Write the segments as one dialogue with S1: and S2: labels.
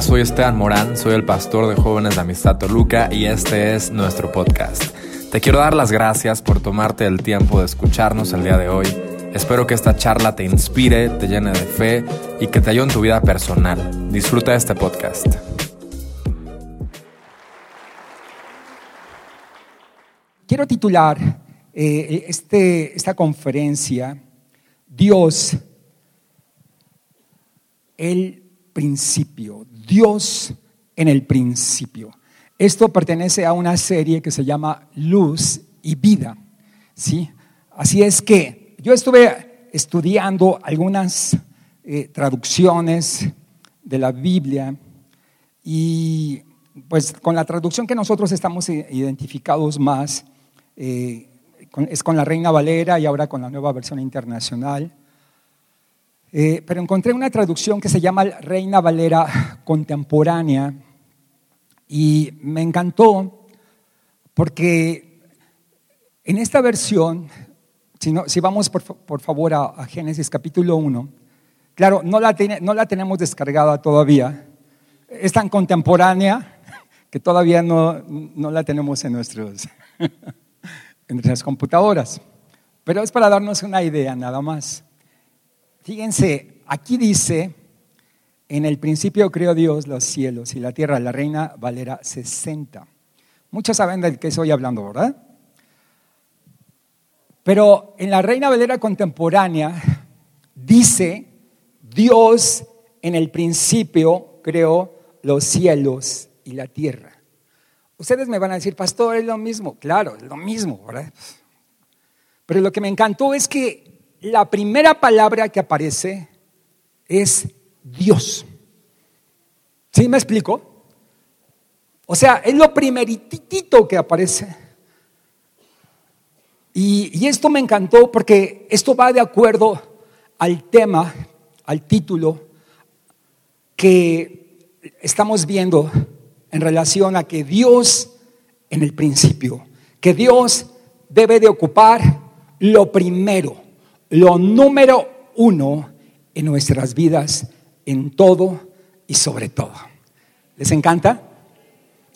S1: Soy Esteban Morán, soy el pastor de jóvenes de Amistad Toluca y este es nuestro podcast. Te quiero dar las gracias por tomarte el tiempo de escucharnos el día de hoy. Espero que esta charla te inspire, te llene de fe y que te ayude en tu vida personal. Disfruta este podcast.
S2: Quiero titular eh, este, esta conferencia Dios, el principio, Dios en el principio. Esto pertenece a una serie que se llama Luz y Vida. ¿sí? Así es que yo estuve estudiando algunas eh, traducciones de la Biblia y pues con la traducción que nosotros estamos identificados más eh, es con la Reina Valera y ahora con la nueva versión internacional. Eh, pero encontré una traducción que se llama Reina Valera Contemporánea y me encantó porque en esta versión, si, vamos por, favor a, Génesis capítulo 1, claro, no la, no la tenemos descargada todavía, es tan contemporánea que todavía no, no la tenemos en, nuestros, en nuestras computadoras, pero es para darnos una idea nada más. Fíjense, aquí dice, en el principio creó Dios los cielos y la tierra, la reina Valera 60. Muchos saben de qué estoy hablando, ¿verdad? Pero en la reina Valera contemporánea dice, Dios en el principio creó los cielos y la tierra. Ustedes me van a decir, pastor, es lo mismo. Claro, es lo mismo, ¿verdad? Pero lo que me encantó es que la primera palabra que aparece es Dios. ¿Sí me explico? O sea, es lo primeritito que aparece. Y, esto me encantó porque esto va de acuerdo al tema, al título que estamos viendo en relación a que Dios en el principio, que Dios debe de ocupar lo primero lo número uno en nuestras vidas, en todo y sobre todo. ¿Les encanta?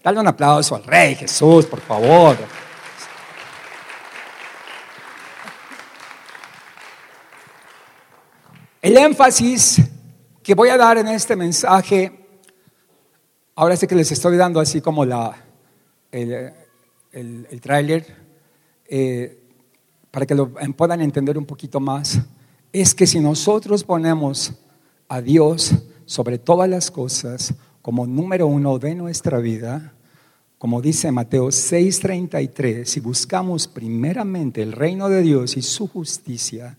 S2: Dale un aplauso al Rey Jesús, por favor. El énfasis que voy a dar en este mensaje, ahora sí que les estoy dando así como la, el, el, tráiler, eh, para que lo puedan entender un poquito más, es que si nosotros ponemos a Dios sobre todas las cosas como número uno de nuestra vida, como dice Mateo 6:33, si buscamos primeramente el reino de Dios y su justicia,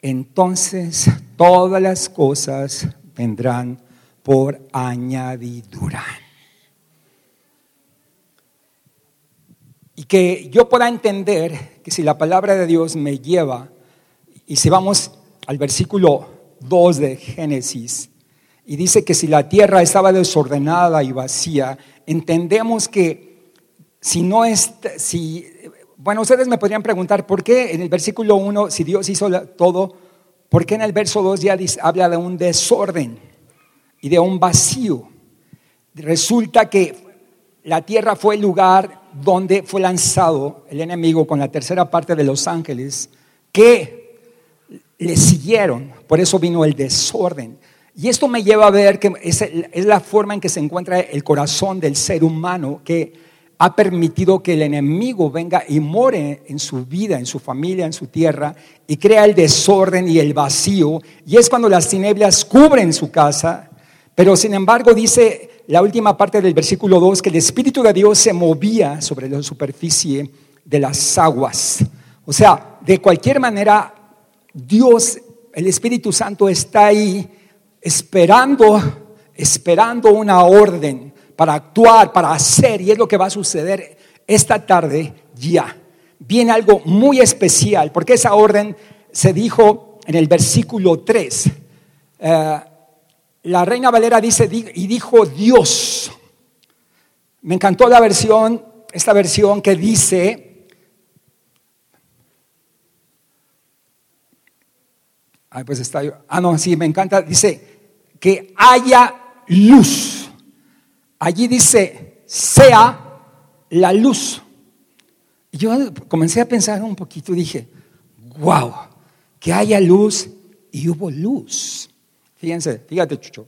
S2: entonces todas las cosas vendrán por añadidura. Y que yo pueda entender que si la palabra de Dios me lleva, y si vamos al versículo 2 de Génesis, y dice que si la tierra estaba desordenada y vacía, entendemos que si no es, si, bueno, ustedes me podrían preguntar, ¿por qué en el versículo 1, si Dios hizo todo, por qué en el verso 2 ya habla de un desorden y de un vacío? Resulta que la tierra fue el lugar donde fue lanzado el enemigo con la tercera parte de los ángeles que le siguieron. Por eso vino el desorden. Y esto me lleva a ver que es, la forma en que se encuentra el corazón del ser humano que ha permitido que el enemigo venga y more en su vida, en su familia, en su tierra, y crea el desorden y el vacío. Y es cuando las tinieblas cubren su casa, pero sin embargo dice la última parte del versículo 2 que el Espíritu de Dios se movía sobre la superficie de las aguas. O sea, de cualquier manera, Dios, el Espíritu Santo está ahí esperando, esperando una orden para actuar, para hacer, y es lo que va a suceder esta tarde ya. Viene algo muy especial, porque esa orden se dijo en el versículo 3 la Reina Valera dice, y dijo Dios. Me encantó la versión, esta versión que dice, ay, pues está, ah, no, sí, me encanta, dice, que haya luz. Allí dice, sea la luz. Y yo comencé a pensar un poquito dije, wow, que haya luz y hubo luz. Fíjense, fíjate, Chucho,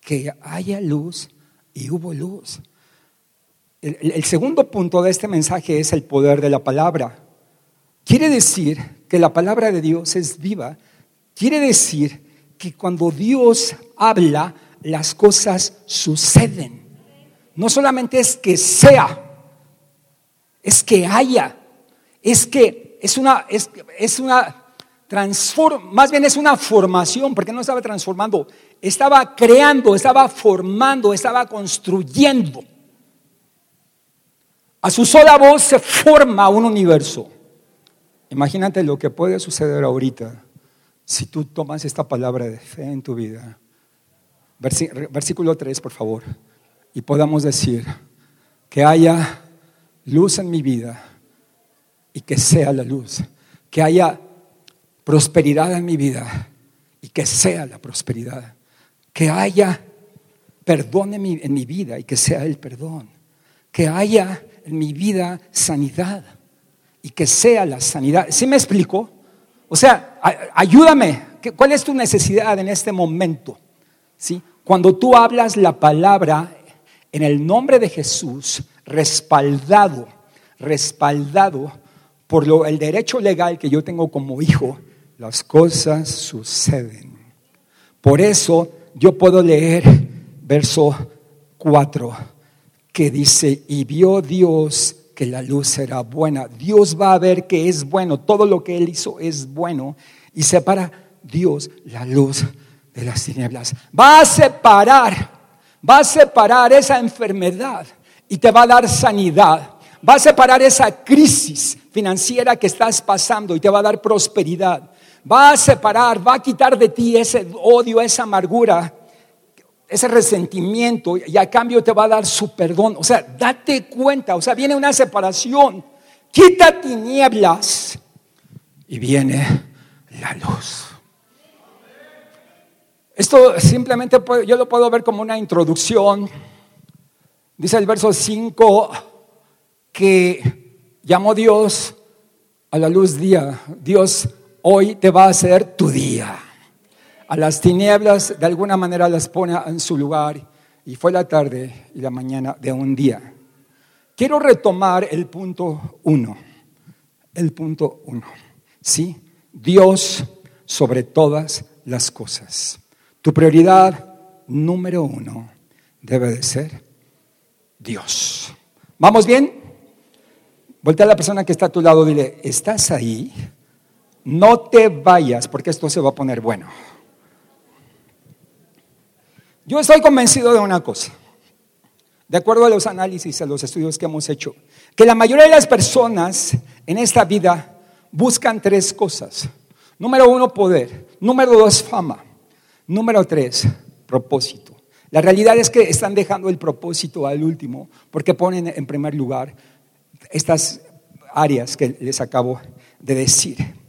S2: que haya luz y hubo luz. El, segundo punto de este mensaje es el poder de la palabra. Quiere decir que la palabra de Dios es viva. Quiere decir que cuando Dios habla, las cosas suceden. No solamente es que sea, es que haya, es que es una, es, es una transform, más bien es una formación, porque no estaba transformando, estaba creando, estaba formando, estaba construyendo. A su sola voz se forma un universo. Imagínate lo que puede suceder ahorita si tú tomas esta palabra de fe en tu vida. Versículo 3, por favor. Y podamos decir que haya luz en mi vida y que sea la luz. Que haya prosperidad en mi vida y que sea la prosperidad. Que haya perdón en mi, en mi vida y que sea el perdón. Que haya en mi vida sanidad y que sea la sanidad. ¿Sí me explico? O sea, ayúdame. ¿Cuál es tu necesidad en este momento? ¿Sí? Cuando tú hablas la palabra en el nombre de Jesús, respaldado, respaldado por lo, el derecho legal que yo tengo como hijo, las cosas suceden. Por eso yo puedo leer verso 4 que dice, y vio Dios que la luz era buena. Dios va a ver que es bueno, todo lo que Él hizo es bueno. Y separa Dios la luz de las tinieblas. Va a separar, va a separar esa enfermedad y te va a dar sanidad. Va a separar esa crisis financiera que estás pasando y te va a dar prosperidad. Va a separar, va a quitar de ti ese odio, esa amargura ese resentimiento y a cambio te va a dar su perdón. O sea, date cuenta, o sea, viene una separación. Quita tinieblas y viene la luz. Esto simplemente yo lo puedo ver como una introducción. Dice el verso 5 que llamó Dios a la luz día. Dios hoy te va a hacer tu día a las tinieblas de alguna manera las pone en su lugar y fue la tarde y la mañana de un día. Quiero retomar el punto uno, el punto uno, ¿sí? Dios sobre todas las cosas. Tu prioridad número uno debe de ser Dios. ¿Vamos bien? Voltea a la persona que está a tu lado dile, ¿estás ahí? No te vayas porque esto se va a poner bueno. Yo estoy convencido de una cosa, de acuerdo a los análisis, a los estudios que hemos hecho, que la mayoría de las personas en esta vida buscan tres cosas. Número uno, poder. Número dos, fama. Número tres, propósito. La realidad es que están dejando el propósito al último porque ponen en primer lugar estas áreas que les acabo de decir.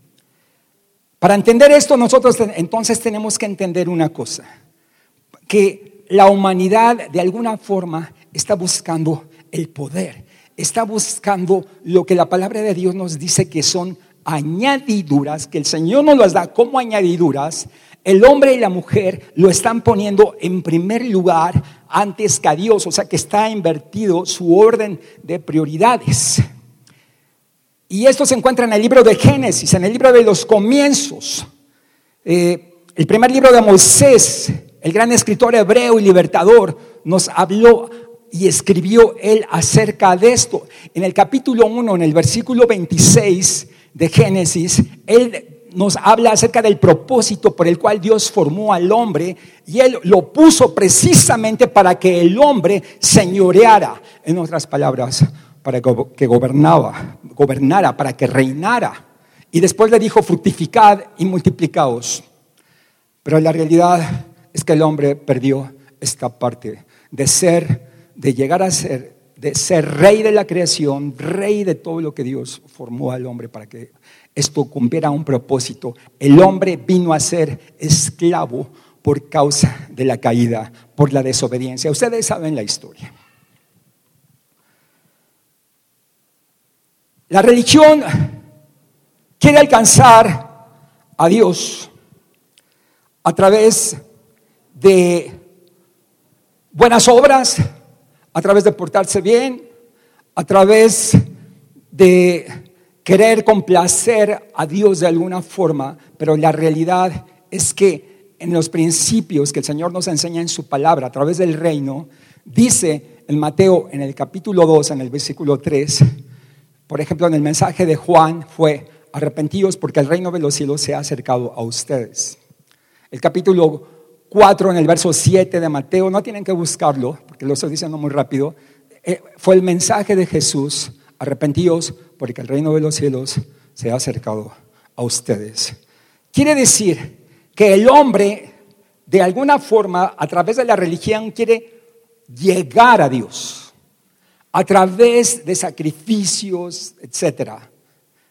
S2: Para entender esto, nosotros entonces tenemos que entender una cosa que la humanidad de alguna forma está buscando el poder, está buscando lo que la palabra de Dios nos dice que son añadiduras, que el Señor nos las da como añadiduras, el hombre y la mujer lo están poniendo en primer lugar antes que a Dios, o sea que está invertido su orden de prioridades. Y esto se encuentra en el libro de Génesis, en el libro de los comienzos. Eh, el primer libro de Moisés, el gran escritor hebreo y libertador, nos habló y escribió él acerca de esto. En el capítulo 1, en el versículo 26 de Génesis, él nos habla acerca del propósito por el cual Dios formó al hombre y él lo puso precisamente para que el hombre señoreara, en otras palabras, para que gobernaba, gobernara, para que reinara. Y después le dijo, fructificad y multiplicaos. Pero la realidad es que el hombre perdió esta parte de ser, de llegar a ser, de ser rey de la creación, rey de todo lo que Dios formó al hombre para que esto cumpliera un propósito. El hombre vino a ser esclavo por causa de la caída por la desobediencia. Ustedes saben la historia. La religión quiere alcanzar a Dios a través de buenas obras, a través de portarse bien, a través de querer complacer a Dios de alguna forma, pero la realidad es que en los principios que el Señor nos enseña en su palabra a través del reino, dice en Mateo en el capítulo 2, en el versículo 3, por ejemplo, en el mensaje de Juan fue, arrepentidos porque el reino de los cielos se ha acercado a ustedes. El capítulo 4, en el verso 7 de Mateo, no tienen que buscarlo, porque lo estoy diciendo muy rápido, eh, fue el mensaje de Jesús, arrepentidos porque el reino de los cielos se ha acercado a ustedes. Quiere decir que el hombre, de alguna forma, a través de la religión, quiere llegar a Dios, a través de sacrificios, etc.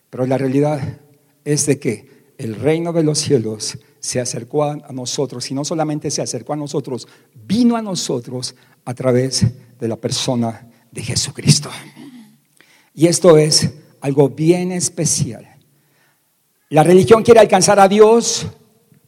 S2: Pero la realidad es de que el reino de los cielos se acercó a nosotros y no solamente se acercó a nosotros, vino a nosotros a través de la persona de Jesucristo. Y esto es algo bien especial. La religión quiere alcanzar a Dios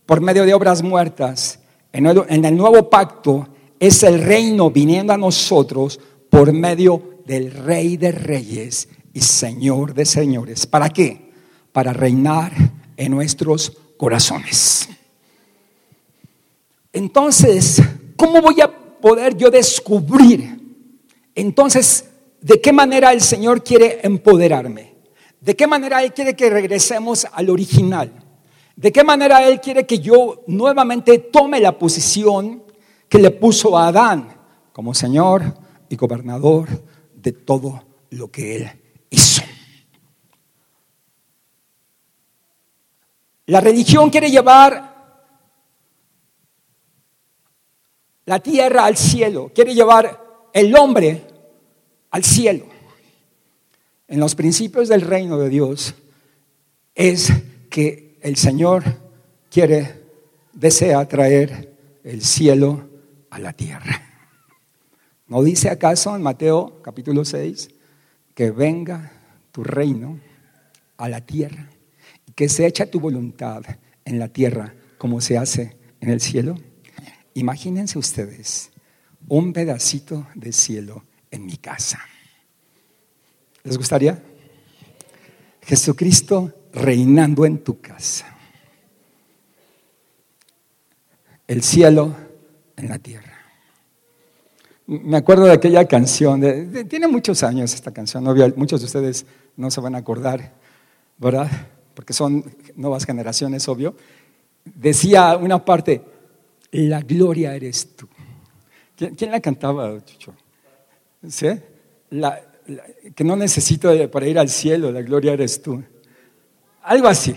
S2: por medio de obras muertas. En el nuevo pacto es el reino viniendo a nosotros por medio del Rey de Reyes y Señor de Señores. ¿Para qué? Para reinar en nuestros corazones. Entonces, ¿cómo voy a poder yo descubrir entonces ¿De qué manera el Señor quiere empoderarme? ¿De qué manera Él quiere que regresemos al original? ¿De qué manera Él quiere que yo nuevamente tome la posición que le puso a Adán como Señor y gobernador de todo lo que Él hizo? La religión quiere llevar la tierra al cielo, quiere llevar el hombre al cielo. En los principios del reino de Dios es que el Señor quiere, desea traer el cielo a la tierra. ¿No dice acaso en Mateo capítulo 6 que venga tu reino a la tierra y que se echa tu voluntad en la tierra como se hace en el cielo? Imagínense ustedes un pedacito de cielo en mi casa. ¿Les gustaría? Jesucristo reinando en tu casa. El cielo en la tierra. Me acuerdo de aquella canción, tiene muchos años esta canción, muchos de ustedes no se van a acordar, ¿verdad? Porque son nuevas generaciones, obvio. Decía una parte, la gloria eres tú. ¿Quién, la cantaba, Chucho? Que no necesito para ir al cielo, la gloria eres tú. Algo así.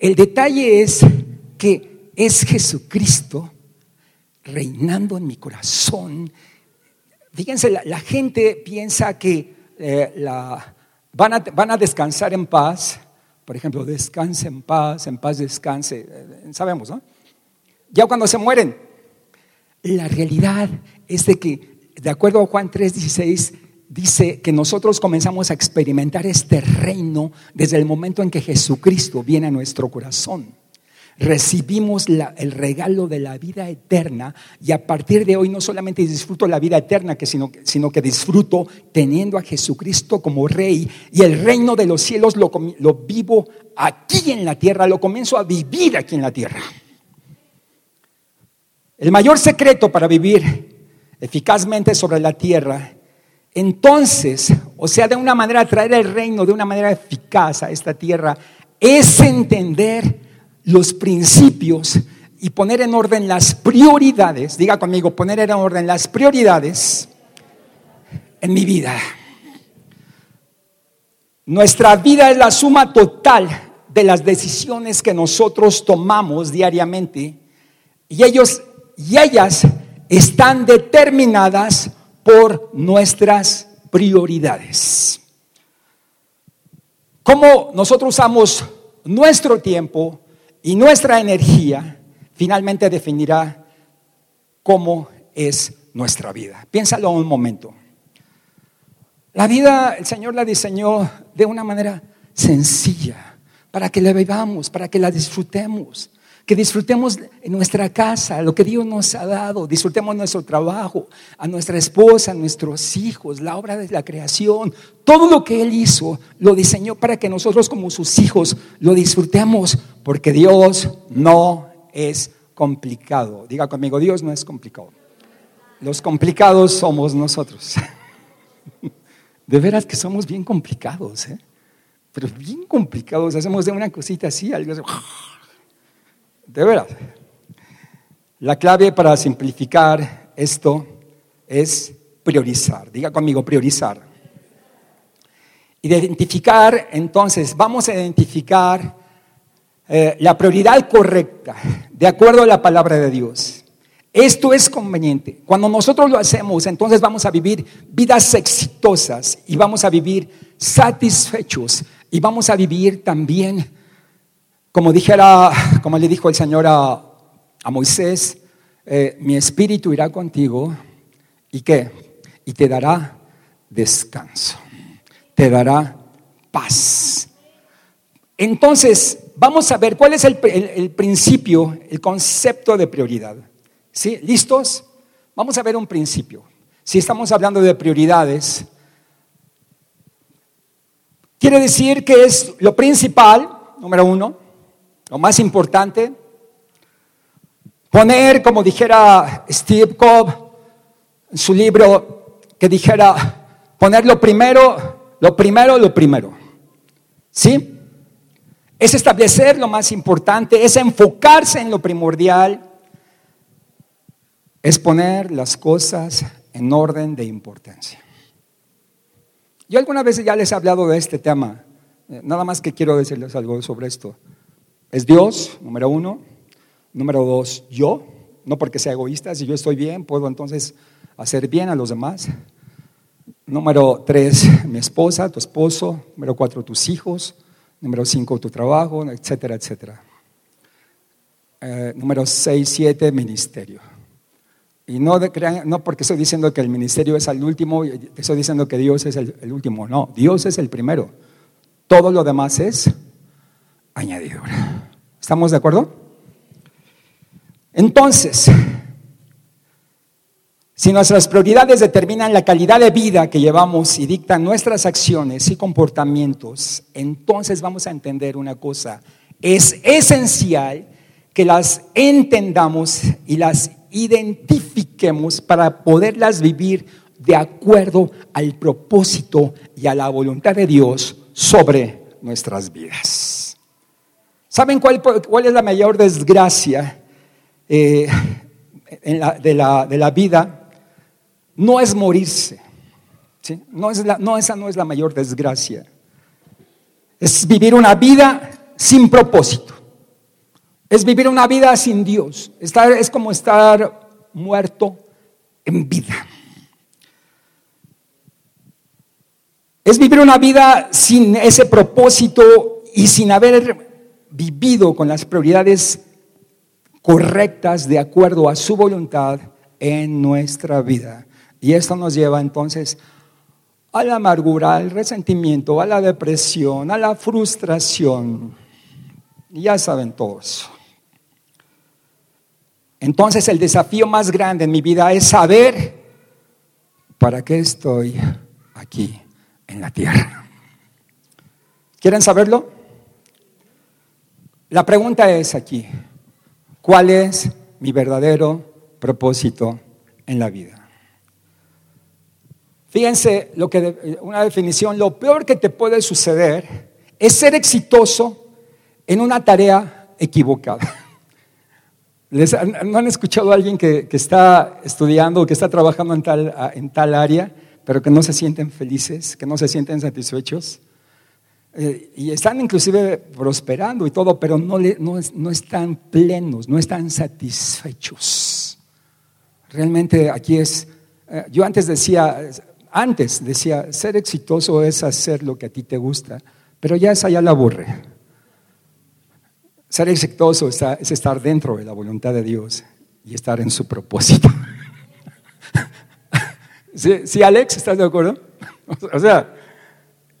S2: El detalle es que es Jesucristo reinando en mi corazón. Fíjense, la, gente piensa que eh, la, van, a, van a descansar en paz. Por ejemplo, descanse en paz, en paz descanse. Eh, sabemos, ¿no? Ya cuando se mueren. La realidad es de que de acuerdo a Juan 3:16, dice que nosotros comenzamos a experimentar este reino desde el momento en que Jesucristo viene a nuestro corazón. Recibimos el regalo de la vida eterna y a partir de hoy no solamente disfruto la vida eterna, sino, que disfruto teniendo a Jesucristo como rey y el reino de los cielos lo, lo vivo aquí en la tierra, lo comienzo a vivir aquí en la tierra. El mayor secreto para vivir eficazmente sobre la tierra, entonces, o sea, de una manera traer el reino de una manera eficaz a esta tierra, es entender los principios y poner en orden las prioridades, diga conmigo, poner en orden las prioridades en mi vida. Nuestra vida es la suma total de las decisiones que nosotros tomamos diariamente y ellos y ellas están determinadas por nuestras prioridades. Cómo nosotros usamos nuestro tiempo y nuestra energía, finalmente definirá cómo es nuestra vida. Piénsalo un momento. La vida el Señor la diseñó de una manera sencilla, para que la vivamos, para que la disfrutemos, que disfrutemos nuestra casa, lo que Dios nos ha dado, disfrutemos nuestro trabajo, a nuestra esposa, a nuestros hijos, la obra de la creación, todo lo que Él hizo, lo diseñó para que nosotros como sus hijos lo disfrutemos, porque Dios no es complicado. Diga conmigo, Dios no es complicado. Los complicados somos nosotros. De veras que somos bien complicados, ¿eh? pero bien complicados. Hacemos de una cosita así, algo así. De veras. La clave para simplificar esto es priorizar. Diga conmigo, priorizar. Identificar, entonces, vamos a identificar eh, la prioridad correcta, de acuerdo a la palabra de Dios. Esto es conveniente. Cuando nosotros lo hacemos, entonces vamos a vivir vidas exitosas y vamos a vivir satisfechos y vamos a vivir también, como dijera, como le dijo el Señor a, Moisés, eh, mi espíritu irá contigo y qué? Y te dará descanso, te dará paz. Entonces, vamos a ver cuál es el, el principio, el concepto de prioridad. ¿Sí? ¿Listos? Vamos a ver un principio. Si estamos hablando de prioridades, quiere decir que es lo principal, número uno, lo más importante. Poner, como dijera Steve Cobb en su libro, que dijera, poner lo primero, lo primero, lo primero. ¿Sí? Es establecer lo más importante, es enfocarse en lo primordial, es poner las cosas en orden de importancia. Yo algunas veces ya les he hablado de este tema, eh, nada más que quiero decirles algo sobre esto. Es Dios, número uno. Número dos, yo, no porque sea egoísta, si yo estoy bien, puedo entonces hacer bien a los demás. Número tres, mi esposa, tu esposo. Número cuatro, tus hijos. Número cinco, tu trabajo, etcétera, etcétera. Eh, número seis, siete, ministerio. Y no, no porque estoy diciendo que el ministerio es el último, estoy diciendo que Dios es el último. No, Dios es el primero. Todo lo demás es añadidura. ¿Estamos de acuerdo? Entonces, si nuestras prioridades determinan la calidad de vida que llevamos y dictan nuestras acciones y comportamientos, entonces vamos a entender una cosa. Es esencial que las entendamos y las identifiquemos para poderlas vivir de acuerdo al propósito y a la voluntad de Dios sobre nuestras vidas. ¿Saben cuál, es la mayor desgracia eh, de, la, vida? No es morirse. No, es no, esa no es la mayor desgracia. Es vivir una vida sin propósito. Es vivir una vida sin Dios. es como estar muerto en vida. Es vivir una vida sin ese propósito y sin haber vivido con las prioridades correctas de acuerdo a su voluntad en nuestra vida. Y esto nos lleva entonces a la amargura, al resentimiento, a la depresión, a la frustración. Ya saben todos. Entonces el desafío más grande en mi vida es saber para qué estoy aquí en la tierra. ¿Quieren saberlo? La pregunta es aquí, ¿cuál es mi verdadero propósito en la vida? Fíjense lo que una definición, lo peor que te puede suceder es ser exitoso en una tarea equivocada. ¿No han escuchado a alguien que, está estudiando o que está trabajando en tal, en tal área, pero que no se sienten felices, que no se sienten satisfechos? Eh, y están inclusive prosperando y todo, pero no, no, están plenos, no están satisfechos. Realmente aquí es, eh, yo antes decía, antes decía, ser exitoso es hacer lo que a ti te gusta, pero ya esa ya la aburre. Ser exitoso es estar dentro de la voluntad de Dios y estar en su propósito. ¿Sí, Alex? ¿Estás de acuerdo? O sea,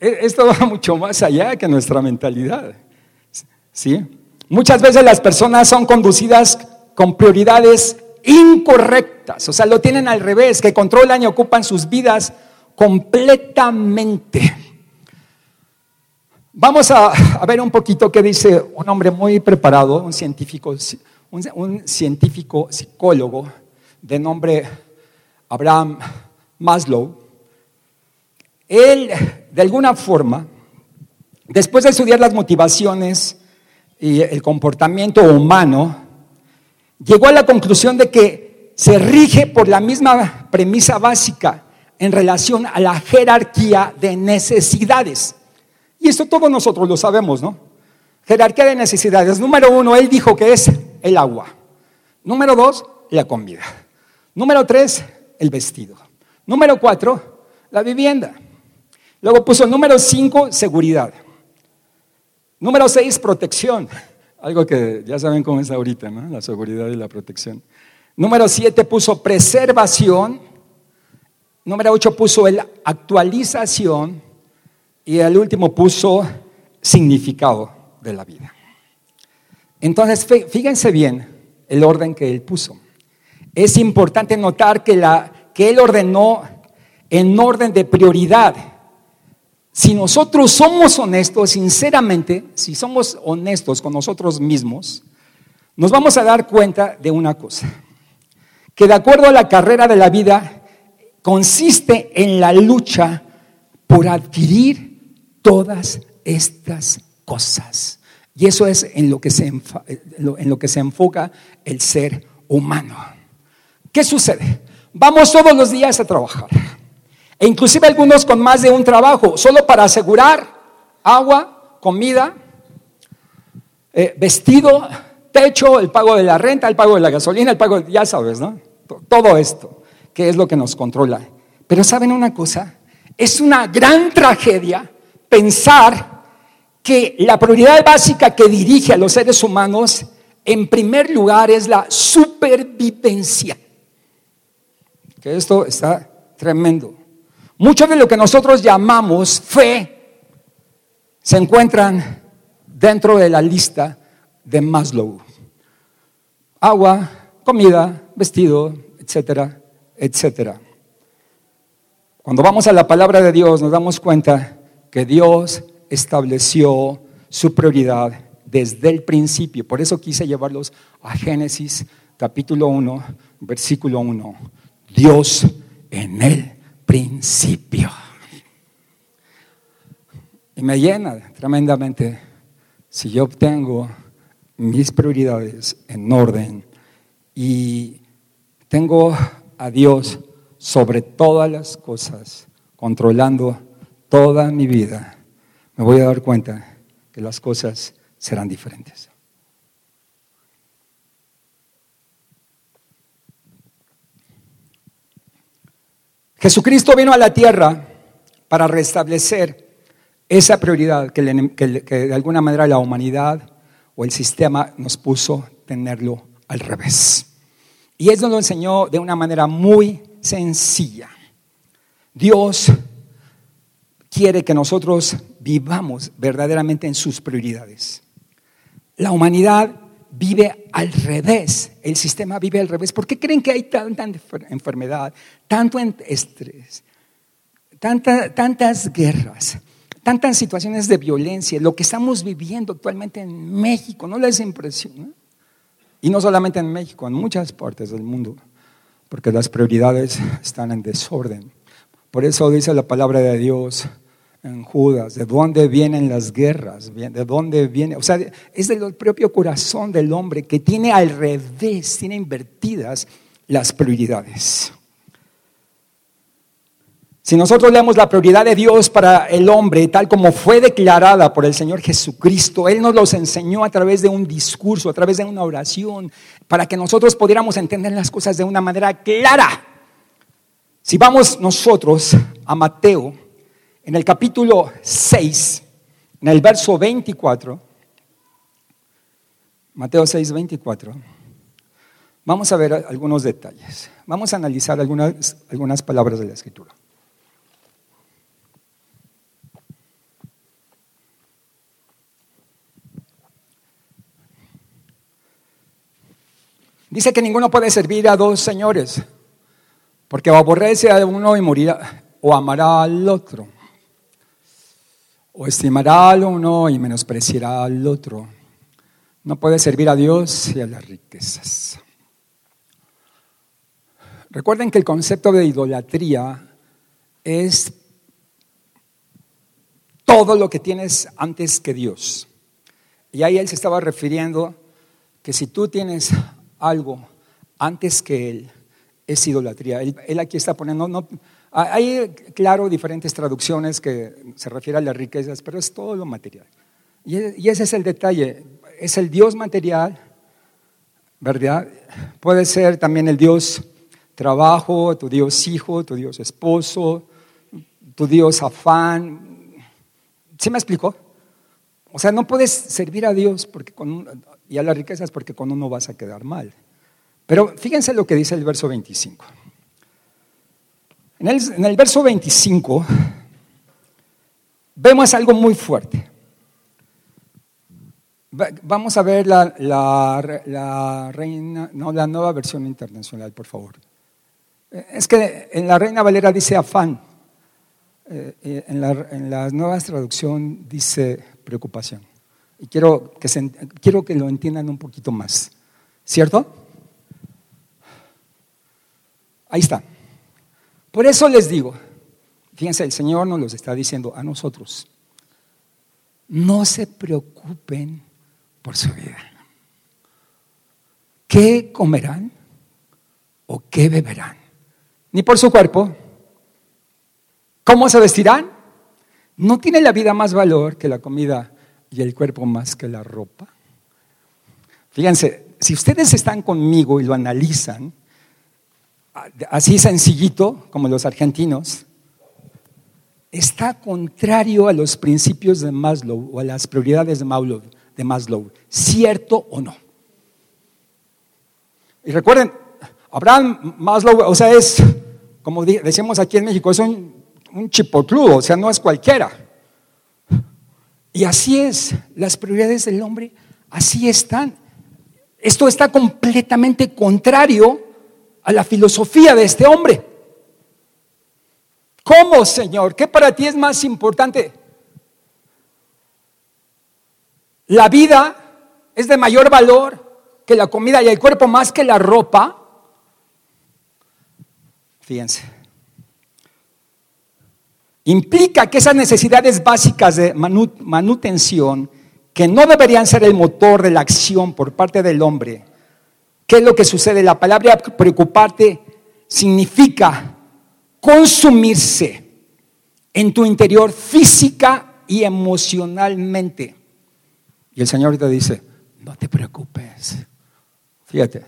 S2: esto va mucho más allá que nuestra mentalidad. ¿Sí? Muchas veces las personas son conducidas con prioridades incorrectas, o sea, lo tienen al revés, que controlan y ocupan sus vidas completamente. Vamos a, ver un poquito qué dice un hombre muy preparado, un científico, un, científico psicólogo de nombre Abraham Maslow. Él, de alguna forma, después de estudiar las motivaciones y el comportamiento humano, llegó a la conclusión de que se rige por la misma premisa básica en relación a la jerarquía de necesidades. Y esto todos nosotros lo sabemos, ¿no? Jerarquía de necesidades. Número uno, él dijo que es el agua. Número dos, la comida. Número tres, el vestido. Número cuatro, la vivienda. Luego puso número cinco, seguridad. Número seis, protección. Algo que ya saben cómo es ahorita, ¿no? La seguridad y la protección. Número siete puso preservación. Número ocho puso el actualización. Y el último puso significado de la vida. Entonces, fíjense bien el orden que él puso. Es importante notar que, que él ordenó en orden de prioridad. Si nosotros somos honestos, sinceramente, si somos honestos con nosotros mismos, nos vamos a dar cuenta de una cosa, que de acuerdo a la carrera de la vida, consiste en la lucha por adquirir todas estas cosas. Y eso es en lo que se, en lo que se enfoca el ser humano. ¿Qué sucede? Vamos todos los días a trabajar. E inclusive algunos con más de un trabajo, solo para asegurar agua, comida, eh, vestido, techo, el pago de la renta, el pago de la gasolina, el pago, ya sabes, ¿no? Todo esto, que es lo que nos controla. Pero ¿saben una cosa? Es una gran tragedia pensar que la prioridad básica que dirige a los seres humanos, en primer lugar, es la supervivencia. Que esto está tremendo. Mucho de lo que nosotros llamamos fe se encuentran dentro de la lista de Maslow. Agua, comida, vestido, etcétera, etcétera. Cuando vamos a la palabra de Dios nos damos cuenta que Dios estableció su prioridad desde el principio. Por eso quise llevarlos a Génesis capítulo 1, versículo 1. Dios en el principio. Y me llena tremendamente si yo obtengo mis prioridades en orden y tengo a Dios sobre todas las cosas, controlando toda mi vida, me voy a dar cuenta que las cosas serán diferentes. Jesucristo vino a la tierra para restablecer esa prioridad que, de alguna manera la humanidad o el sistema nos puso tenerlo al revés. Y eso lo enseñó de una manera muy sencilla. Dios quiere que nosotros vivamos verdaderamente en sus prioridades. La humanidad vive al revés, el sistema vive al revés. ¿Por qué creen que hay tanta enfermedad, tanto estrés, tantas guerras, tantas situaciones de violencia, lo que estamos viviendo actualmente en México? ¿No les impresiona? Y no solamente en México, en muchas partes del mundo, porque las prioridades están en desorden. Por eso dice la palabra de Dios en Judas, de dónde vienen las guerras, de dónde viene, o sea, es del propio corazón del hombre que tiene al revés, tiene invertidas las prioridades. Si nosotros leemos la prioridad de Dios para el hombre, tal como fue declarada por el Señor Jesucristo, Él nos los enseñó a través de un discurso, a través de una oración, para que nosotros pudiéramos entender las cosas de una manera clara. Si vamos nosotros a Mateo, en el capítulo 6, en el verso 24, Mateo 6, 24. Vamos a ver algunos detalles. Vamos a analizar algunas, algunas palabras de la escritura. Dice que ninguno puede servir a dos señores, porque aborrece a uno y morirá, o amará al otro, o estimará al uno y menospreciará al otro. No puede servir a Dios y a las riquezas. Recuerden que el concepto de idolatría es todo lo que tienes antes que Dios. Y ahí él se estaba refiriendo que si tú tienes algo antes que Él, es idolatría. Él, aquí está poniendo, hay claro diferentes traducciones que se refieren a las riquezas, pero es todo lo material. Y, y ese es el detalle, es el Dios material, ¿verdad? Puede ser también el Dios trabajo, tu Dios hijo, tu Dios esposo, tu Dios afán. ¿Sí me explicó? O sea, no puedes servir a Dios porque con, y a las riquezas porque con uno vas a quedar mal. Pero fíjense lo que dice el verso 25. En el, en verso 25 vemos algo muy fuerte. Vamos a ver la, la, reina, no, la nueva versión internacional, por favor. Es que en la Reina Valera dice afán, eh, eh, en, la, en nueva traducción dice preocupación. Y quiero que, quiero que lo entiendan un poquito más. ¿Cierto? Ahí está. Por eso les digo, fíjense, el Señor nos los está diciendo a nosotros. No se preocupen por su vida. ¿Qué comerán o qué beberán? Ni por su cuerpo. ¿Cómo se vestirán? ¿No tiene la vida más valor que la comida y el cuerpo más que la ropa? Fíjense, si ustedes están conmigo y lo analizan, así sencillito como los argentinos, está contrario a los principios de Maslow o a las prioridades de Maslow, ¿cierto o no? Y recuerden, Abraham Maslow, o sea, es, como decimos aquí en México, es un, un o sea, no es cualquiera. Y así es, las prioridades del hombre así están. Esto está completamente contrario a la filosofía de este hombre. ¿Cómo, Señor? ¿Qué para ti es más importante? La vida es de mayor valor que la comida y el cuerpo más que la ropa. Fíjense implica que esas necesidades básicas de manutención, que no deberían ser el motor de la acción por parte del hombre, ¿qué es lo que sucede? La palabra preocuparte significa consumirse en tu interior física y emocionalmente. Y el Señor te dice, no te preocupes. Fíjate.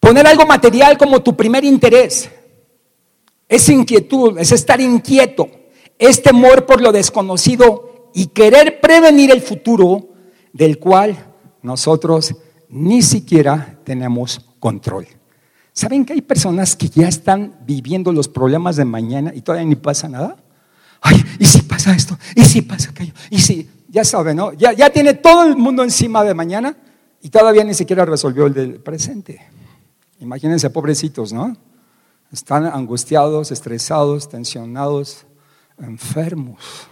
S2: Poner algo material como tu primer interés es inquietud, es estar inquieto, es temor por lo desconocido y querer prevenir el futuro del cual nosotros ni siquiera tenemos control. ¿Saben que hay personas que ya están viviendo los problemas de mañana y todavía ni pasa nada? Ay, ¿y si pasa esto? ¿Y si pasa aquello? ¿Y si? Ya saben, ¿no? Ya, ya tiene todo el mundo encima de mañana y todavía ni siquiera resolvió el del presente. Imagínense, pobrecitos, ¿no? Están angustiados, estresados, tensionados, enfermos.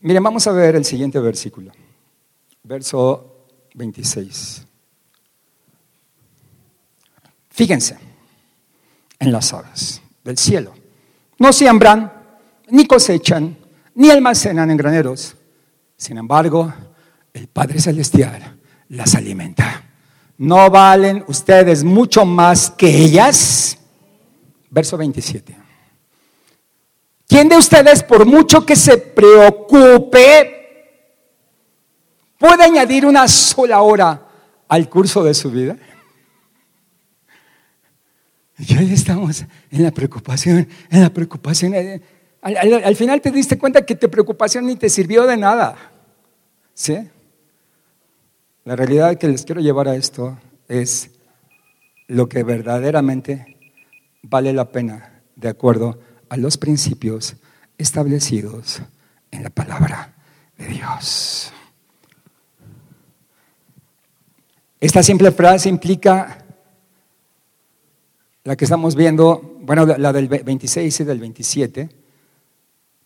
S2: Miren, vamos a ver el siguiente versículo, verso 26. Fíjense en las aves del cielo. No siembran, ni cosechan, ni almacenan en graneros. Sin embargo, el Padre Celestial las alimenta. ¿No valen ustedes mucho más que ellas? Verso 27. ¿Quién de ustedes, por mucho que se preocupe, puede añadir una sola hora al curso de su vida? Y hoy estamos en la preocupación, en la preocupación. Al, final te diste cuenta que tu preocupación ni te sirvió de nada. ¿Sí? La realidad que les quiero llevar a esto es lo que verdaderamente vale la pena de acuerdo a los principios establecidos en la palabra de Dios. Esta simple frase implica la que estamos viendo, bueno, la del 26 y del 27,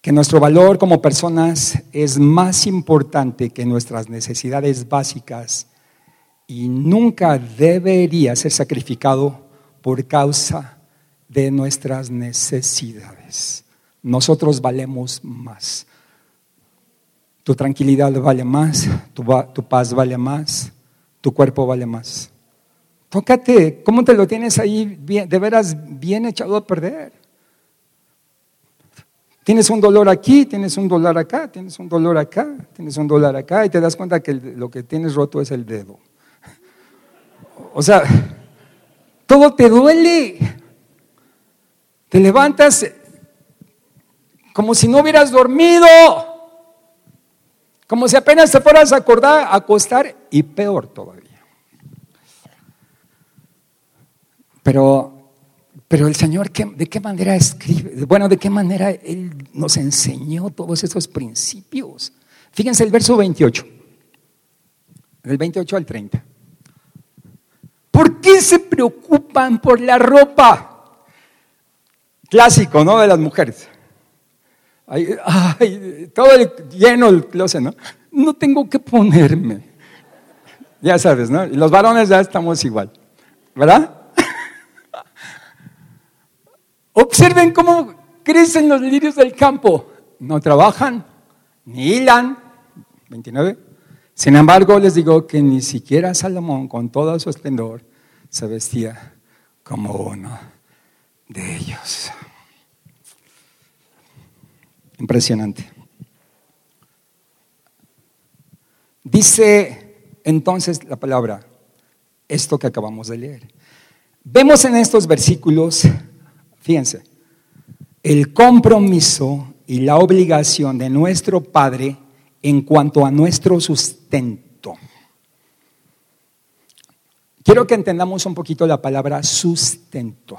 S2: que nuestro valor como personas es más importante que nuestras necesidades básicas y nunca debería ser sacrificado por causa de nuestras necesidades. Nosotros valemos más. Tu tranquilidad vale más, tu, paz vale más, tu cuerpo vale más. Tócate, ¿cómo te lo tienes ahí de veras bien echado a perder? Tienes un dolor aquí, tienes un dolor acá, tienes un dolor acá, tienes un dolor acá y te das cuenta que lo que tienes roto es el dedo. O sea, todo te duele. Te levantas como si no hubieras dormido. Como si apenas te fueras a acordar, a acostar y peor todavía. Pero, pero el Señor, ¿de qué manera escribe? Bueno, ¿de qué manera Él nos enseñó todos estos principios? Fíjense el verso 28, del 28 al 30. ¿Por qué se preocupan por la ropa? Clásico, ¿no? De las mujeres. Ay, todo lleno el closet, ¿no? No tengo que ponerme. Ya sabes, ¿no? Y los varones ya estamos igual, ¿verdad? Observen cómo crecen los lirios del campo. No trabajan, ni hilan. 29. Sin embargo, les digo que ni siquiera Salomón, con todo su esplendor, se vestía como uno de ellos. Impresionante. Dice entonces la palabra, esto que acabamos de leer. Vemos en estos versículos, fíjense, el compromiso y la obligación de nuestro Padre en cuanto a nuestro sustento. Quiero que entendamos un poquito la palabra sustento.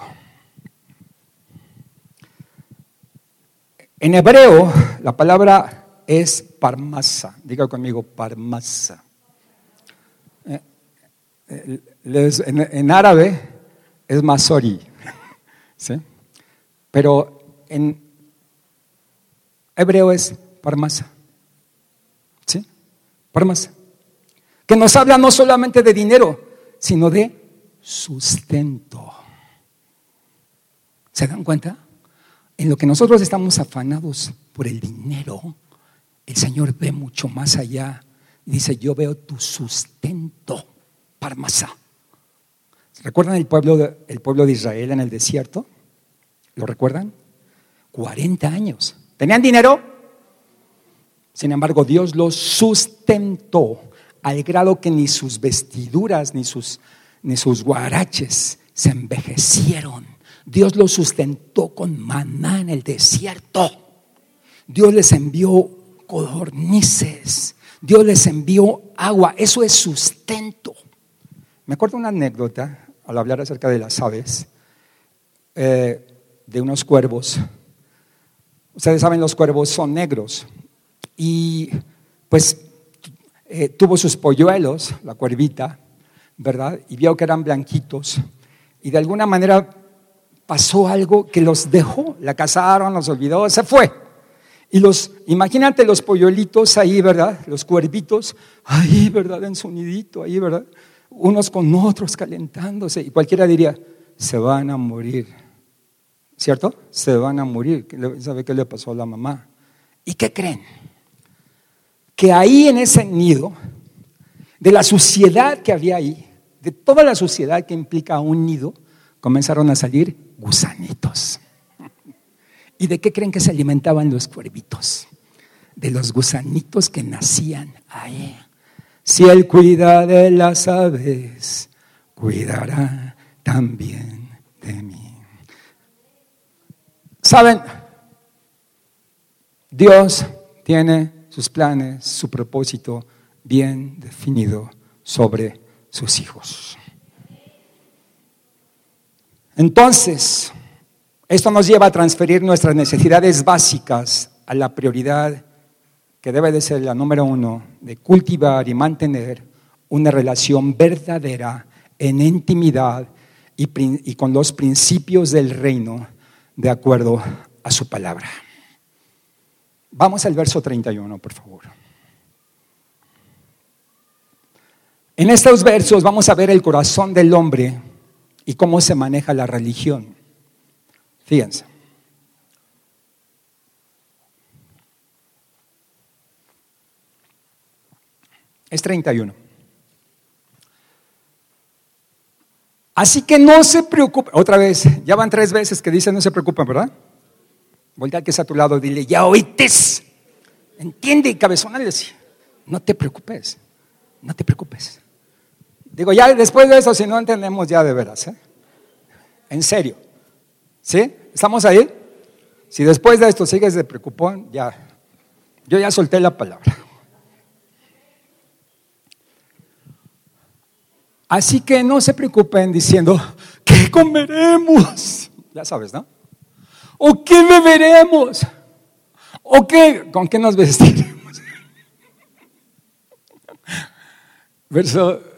S2: En hebreo, la palabra es parmasa. Diga conmigo, parmasa. Eh, en, árabe es masori. ¿sí? Pero en hebreo es parmasa. ¿Sí? Parmasa. Que nos habla no solamente de dinero, sino de sustento. ¿Se dan cuenta? En lo que nosotros estamos afanados por el dinero, el Señor ve mucho más allá dice, yo veo tu sustento, Parmasá. ¿Recuerdan el pueblo, de, pueblo de Israel en el desierto? ¿Lo recuerdan? 40 años. ¿Tenían dinero? Sin embargo, Dios los sustentó al grado que ni sus vestiduras ni sus, ni sus guaraches se envejecieron. Dios los sustentó con maná en el desierto. Dios les envió codornices. Dios les envió agua. Eso es sustento. Me acuerdo una anécdota al hablar acerca de las aves, eh, de unos cuervos. Ustedes saben, los cuervos son negros. Y pues eh, tuvo sus polluelos, la cuervita, ¿verdad? Y vio que eran blanquitos. Y de alguna manera pasó algo que los dejó, la cazaron, los olvidó, se fue. Y los, imagínate los polluelitos ahí, ¿verdad? Los cuervitos, ahí, ¿verdad? En su nidito, ahí, ¿verdad? Unos con otros calentándose. Y cualquiera diría, se van a morir. ¿Cierto? Se van a morir. ¿Sabe qué le pasó a la mamá? ¿Y qué creen? Que ahí en ese nido, de la suciedad que había ahí, de toda la suciedad que implica un nido, comenzaron a salir gusanitos. ¿Y de qué creen que se alimentaban los cuervitos? De los gusanitos que nacían ahí. Si Él cuida de las aves, cuidará también de mí. ¿Saben? Dios tiene sus planes, su propósito bien definido sobre sus hijos. Entonces, esto nos lleva a transferir nuestras necesidades básicas a la prioridad que debe de ser la número uno, de cultivar y mantener una relación verdadera en intimidad y, y con los principios del reino de acuerdo a su palabra. Vamos al verso 31, por favor. En estos versos vamos a ver el corazón del hombre y cómo se maneja la religión. Fíjense. Es 31. Así que no se preocupen. Otra vez, ya van tres veces que dice no se preocupen, ¿verdad? Voltea que está a tu lado, dile, ya oítes. Entiende, cabezón, no te preocupes, no te preocupes. Digo, ya después de eso, si no entendemos ya de veras, ¿eh? En serio. ¿Sí? ¿Estamos ahí? Si después de esto sigues de preocupón, ya, yo ya solté la palabra. Así que no se preocupen diciendo, ¿qué comeremos? Ya sabes, ¿no? ¿O qué beberemos? ¿O qué? ¿Con qué nos vestiremos? Verso.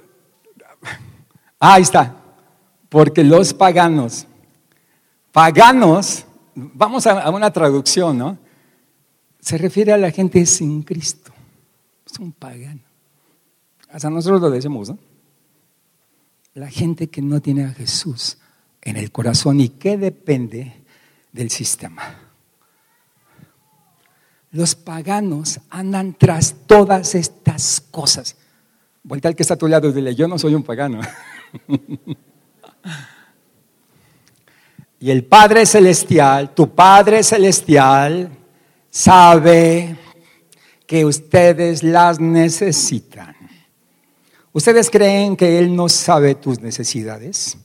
S2: Ahí está. Porque los paganos Paganos, vamos a, una traducción, ¿no? Se refiere a la gente sin Cristo. Es un pagano. Hasta nosotros lo decimos, ¿no? La gente que no tiene a Jesús en el corazón y que depende del sistema. Los paganos andan tras todas estas cosas. Vuelta al que está a tu lado y dile, yo no soy un pagano. Y el Padre Celestial, tu Padre Celestial, sabe que ustedes las necesitan. ¿Ustedes creen que Él no sabe tus necesidades?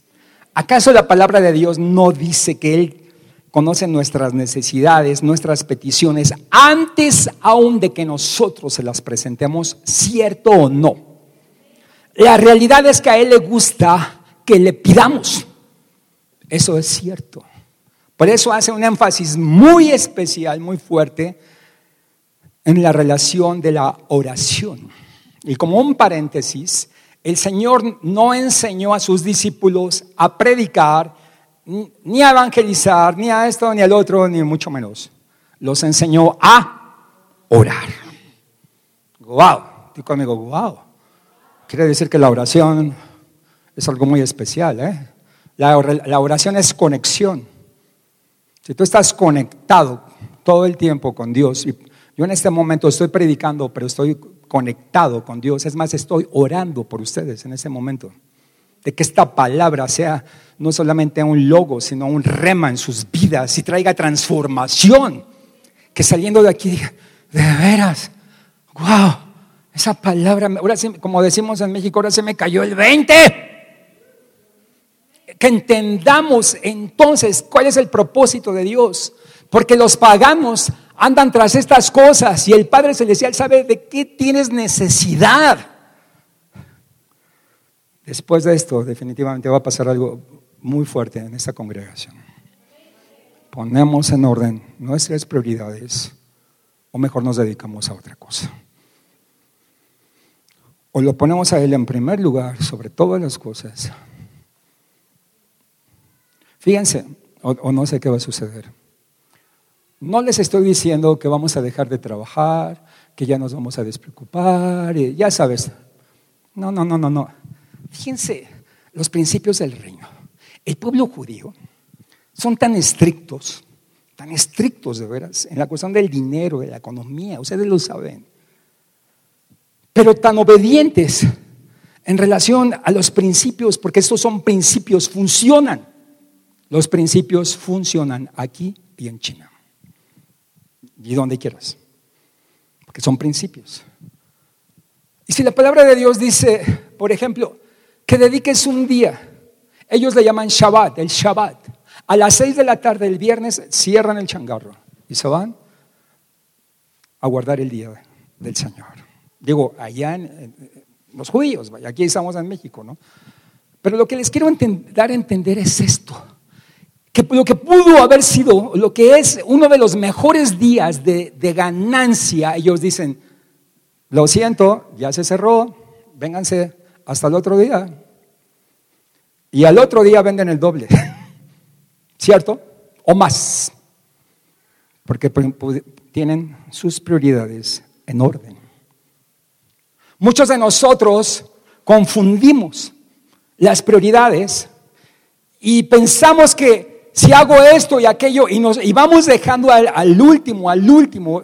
S2: ¿Acaso la palabra de Dios no dice que Él conoce nuestras necesidades, nuestras peticiones, antes aún de que nosotros se las presentemos, cierto o no? La realidad es que a Él le gusta que le pidamos. Eso es cierto. Por eso hace un énfasis muy especial, muy fuerte, en la relación de la oración. Y como un paréntesis, el Señor no enseñó a sus discípulos a predicar, ni a evangelizar, ni a esto, ni al otro, ni mucho menos. Los enseñó a orar. Wow, digo conmigo, wow. Quiere decir que la oración es algo muy especial, ¿eh? La, oración es conexión. Si tú estás conectado todo el tiempo con Dios, y yo en este momento estoy predicando, pero estoy conectado con Dios, es más, estoy orando por ustedes en este momento, de que esta palabra sea no solamente un logo, sino un rema en sus vidas y traiga transformación, que saliendo de aquí diga, de veras, wow, esa palabra, ahora sí, como decimos en México, ahora se me cayó el 20 que entendamos entonces cuál es el propósito de Dios. Porque los paganos andan tras estas cosas y el Padre Celestial sabe de qué tienes necesidad. Después de esto, definitivamente va a pasar algo muy fuerte en esta congregación. Ponemos en orden nuestras prioridades o mejor nos dedicamos a otra cosa. O lo ponemos a Él en primer lugar sobre todas las cosas Fíjense, o, no sé qué va a suceder. No les estoy diciendo que vamos a dejar de trabajar, que ya nos vamos a despreocupar, ya sabes. No, no, no, no, no. Fíjense los principios del reino. El pueblo judío son tan estrictos, tan estrictos de veras, en la cuestión del dinero, de la economía, ustedes lo saben, pero tan obedientes en relación a los principios, porque estos son principios, funcionan. Los principios funcionan aquí y en China. Y donde quieras. Porque son principios. Y si la palabra de Dios dice, por ejemplo, que dediques un día, ellos le llaman Shabbat, el Shabbat. A las seis de la tarde del viernes cierran el changarro y se van a guardar el día del Señor. Digo, allá en, los judíos, aquí estamos en México, ¿no? Pero lo que les quiero dar a entender es esto, que lo que pudo haber sido, lo que es uno de los mejores días de, ganancia, ellos dicen, lo siento, ya se cerró, vénganse hasta el otro día. Y al otro día venden el doble, ¿cierto? O más, porque tienen sus prioridades en orden. Muchos de nosotros confundimos las prioridades y pensamos que si hago esto y aquello y, nos, y vamos dejando al, último, al último,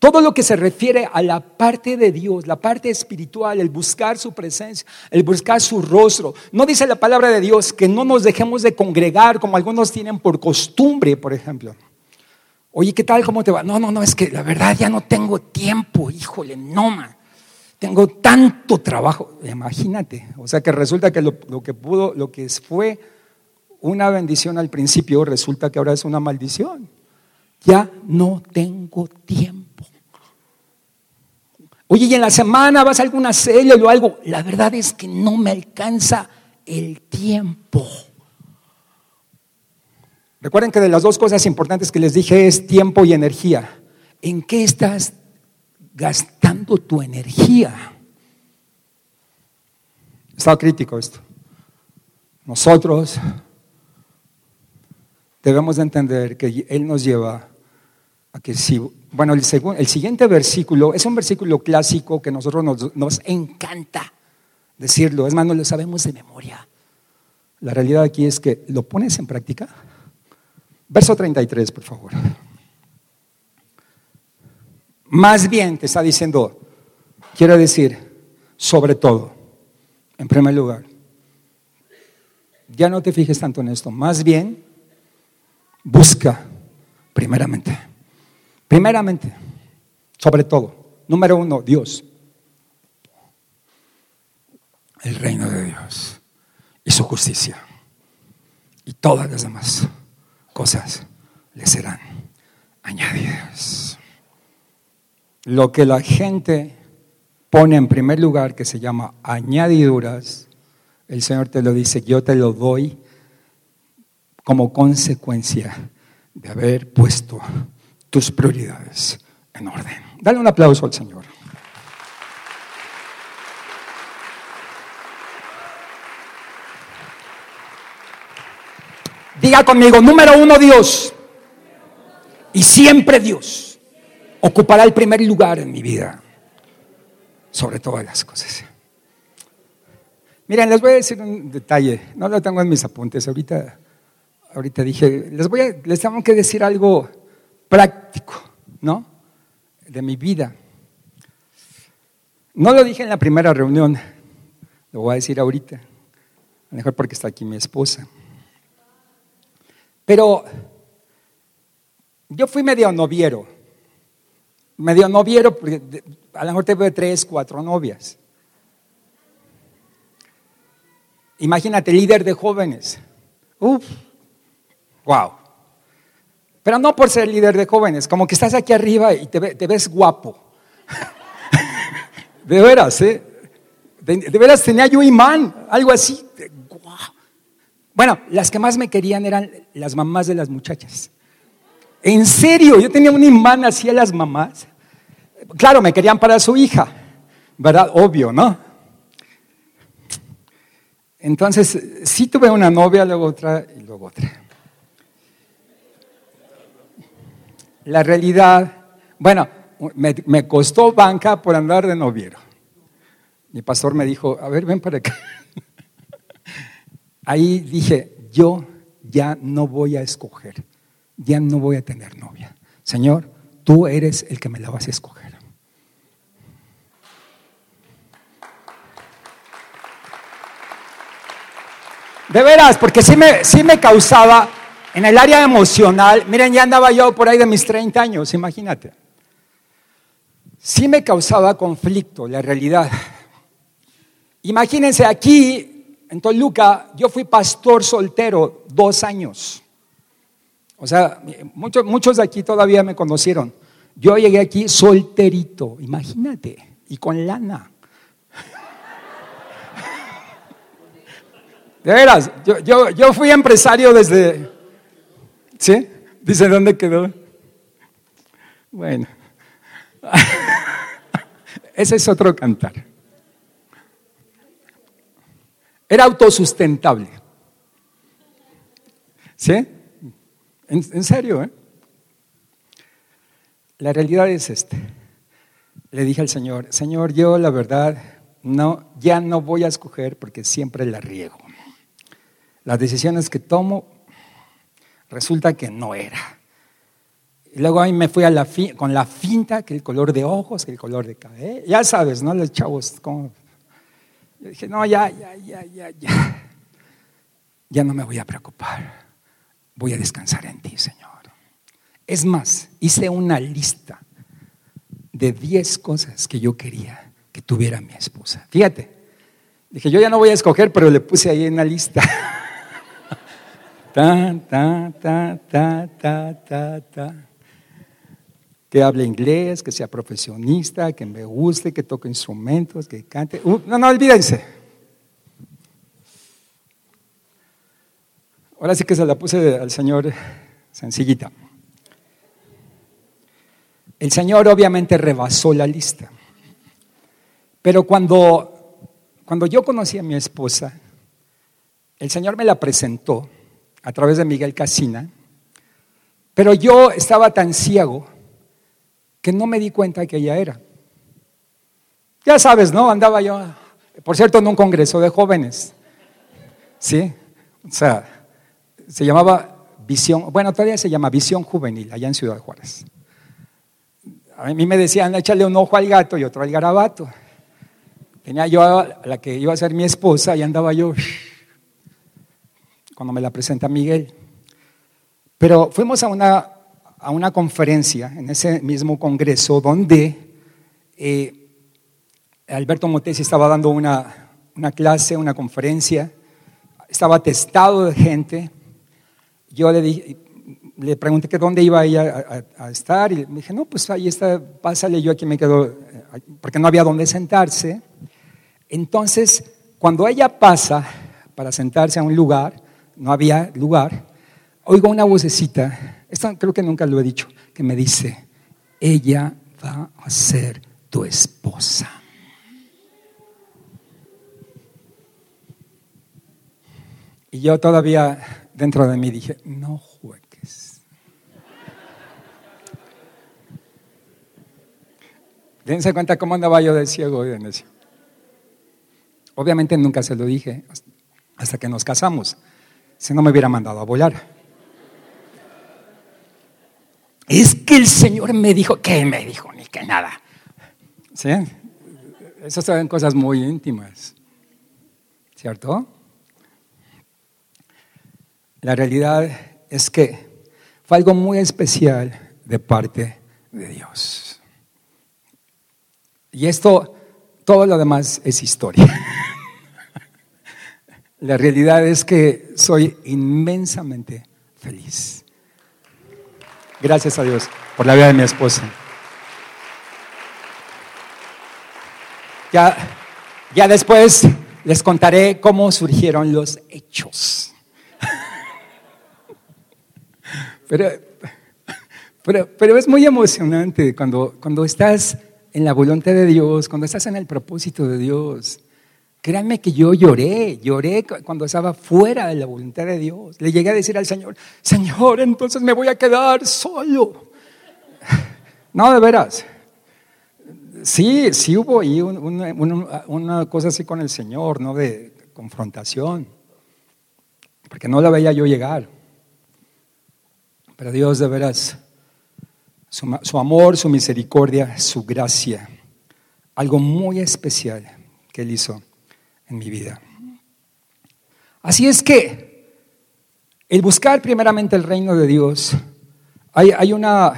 S2: todo lo que se refiere a la parte de Dios, la parte espiritual, el buscar su presencia, el buscar su rostro. No dice la palabra de Dios que no nos dejemos de congregar como algunos tienen por costumbre, por ejemplo. Oye, ¿qué tal? ¿Cómo te va? No, no, no, es que la verdad ya no tengo tiempo, híjole, no, man. Tengo tanto trabajo, imagínate. O sea que resulta que lo, que pudo, lo que fue una bendición al principio, resulta que ahora es una maldición. Ya no tengo tiempo. Oye, y en la semana vas a alguna serie o algo. La verdad es que no me alcanza el tiempo. Recuerden que de las dos cosas importantes que les dije es tiempo y energía. ¿En qué estás gastando tu energía. Está crítico esto. Nosotros debemos de entender que Él nos lleva a que si, bueno, el, el siguiente versículo es un versículo clásico que nosotros nos, nos encanta decirlo, es más, no lo sabemos de memoria. La realidad aquí es que lo pones en práctica. Verso 33, por favor. Más bien te está diciendo, quiero decir, sobre todo, en primer lugar, ya no te fijes tanto en esto, más bien busca primeramente, primeramente, sobre todo, número uno, Dios, el reino de Dios y su justicia. Y todas las demás cosas le serán añadidas lo que la gente pone en primer lugar, que se llama añadiduras, el Señor te lo dice, yo te lo doy como consecuencia de haber puesto tus prioridades en orden. Dale un aplauso al Señor. Diga conmigo, número uno Dios. Y siempre Dios ocupará el primer lugar en mi vida, sobre todas las cosas. Miren, les voy a decir un detalle, no lo tengo en mis apuntes, ahorita, ahorita dije, les, voy a, tengo que decir algo práctico, ¿no? De mi vida. No lo dije en la primera reunión, lo voy a decir ahorita, a lo mejor porque está aquí mi esposa. Pero yo fui medio noviero medio noviero, porque a lo mejor tengo tres, cuatro novias. Imagínate, líder de jóvenes. Uf, wow. Pero no por ser líder de jóvenes, como que estás aquí arriba y te, ves guapo. de veras, ¿eh? De, veras tenía yo imán, algo así. Bueno, las que más me querían eran las mamás de las muchachas. En serio, yo tenía un imán así a las mamás. Claro, me querían para su hija, ¿verdad? Obvio, ¿no? Entonces, sí tuve una novia, luego otra y luego otra. La realidad, bueno, me, me, costó banca por andar de noviero. Mi pastor me dijo, a ver, ven para acá. Ahí dije, yo ya no voy a escoger ya no voy a tener novia. Señor, tú eres el que me la vas a escoger. De veras, porque sí me, sí me causaba en el área emocional, miren, ya andaba yo por ahí de mis 30 años, imagínate. Sí me causaba conflicto, la realidad. Imagínense aquí, en Toluca, yo fui pastor soltero dos años. O sea, muchos, muchos de aquí todavía me conocieron. Yo llegué aquí solterito, imagínate, y con lana. De veras, yo, yo, fui empresario desde... ¿Sí? Dice, ¿dónde quedó? Bueno, ese es otro cantar. Era autosustentable. ¿Sí? En, serio, ¿eh? La realidad es esta. Le dije al Señor, Señor, yo la verdad no, ya no voy a escoger porque siempre la riego. Las decisiones que tomo resulta que no era. Y luego ahí me fui con la finta, que el color de ojos, que el color de cabello. Ya sabes, ¿no? Los chavos, como... Yo dije, no, ya, ya, ya, ya, ya. Ya no me voy a preocupar. Voy a descansar en ti, Señor. Es más, hice una lista de 10 cosas que yo quería que tuviera mi esposa. Fíjate, dije, yo ya no voy a escoger, pero le puse ahí en una lista. ta, ta, ta, ta, ta, ta, ta que hable inglés, que sea profesionista, que me guste, que toque instrumentos, que cante. Uh, no, no, olvídense. Ahora sí que se la puse al Señor sencillita. El Señor obviamente rebasó la lista. Pero cuando, cuando yo conocí a mi esposa, el Señor me la presentó a través de Miguel Casina, pero yo estaba tan ciego que no me di cuenta que ella era. Ya sabes, ¿no? Andaba yo, por cierto, en un congreso de jóvenes. ¿Sí? O sea, se llamaba Visión, bueno, todavía se llama Visión Juvenil, allá en Ciudad Juárez. A mí me decían, échale un ojo al gato y otro al garabato. Tenía yo a la que iba a ser mi esposa y andaba yo cuando me la presenta Miguel. Pero fuimos a una a una conferencia en ese mismo congreso donde eh, Alberto Motesi estaba dando una, clase, una conferencia, estaba testado de gente. Yo le, le pregunté que dónde iba ella a, estar y me dije, no, pues ahí está, pásale, yo aquí me quedo, eh, porque no había dónde sentarse. Entonces, cuando ella pasa para sentarse a un lugar, no había lugar, oigo una vocecita esto creo que nunca lo he dicho, que me dice, ella va a ser tu esposa. Y yo todavía dentro de mí dije, no juegues. Dense cuenta cómo andaba yo de ciego hoy en Obviamente nunca se lo dije hasta que nos casamos, si no me hubiera mandado a volar. Es que el Señor me dijo, ¿qué me dijo? Ni que nada. ¿Sí? Esas son cosas muy íntimas. ¿Cierto? La realidad es que fue algo muy especial de parte de Dios. Y esto, todo lo demás es historia. La realidad es que soy inmensamente feliz. Gracias a Dios por la vida de mi esposa. Ya, ya después les contaré cómo surgieron los hechos. Pero, pero, pero, es muy emocionante cuando, cuando estás en la voluntad de Dios, cuando estás en el propósito de Dios. Créanme que yo lloré, lloré cuando estaba fuera de la voluntad de Dios. Le llegué a decir al Señor, Señor, entonces me voy a quedar solo. No, de veras. Sí, sí hubo ahí una, cosa así con el Señor, ¿no? De confrontación. Porque no la veía yo llegar. Pero Dios, de veras, su, amor, su misericordia, su gracia, algo muy especial que Él hizo en mi vida. Así es que el buscar primeramente el reino de Dios, hay, una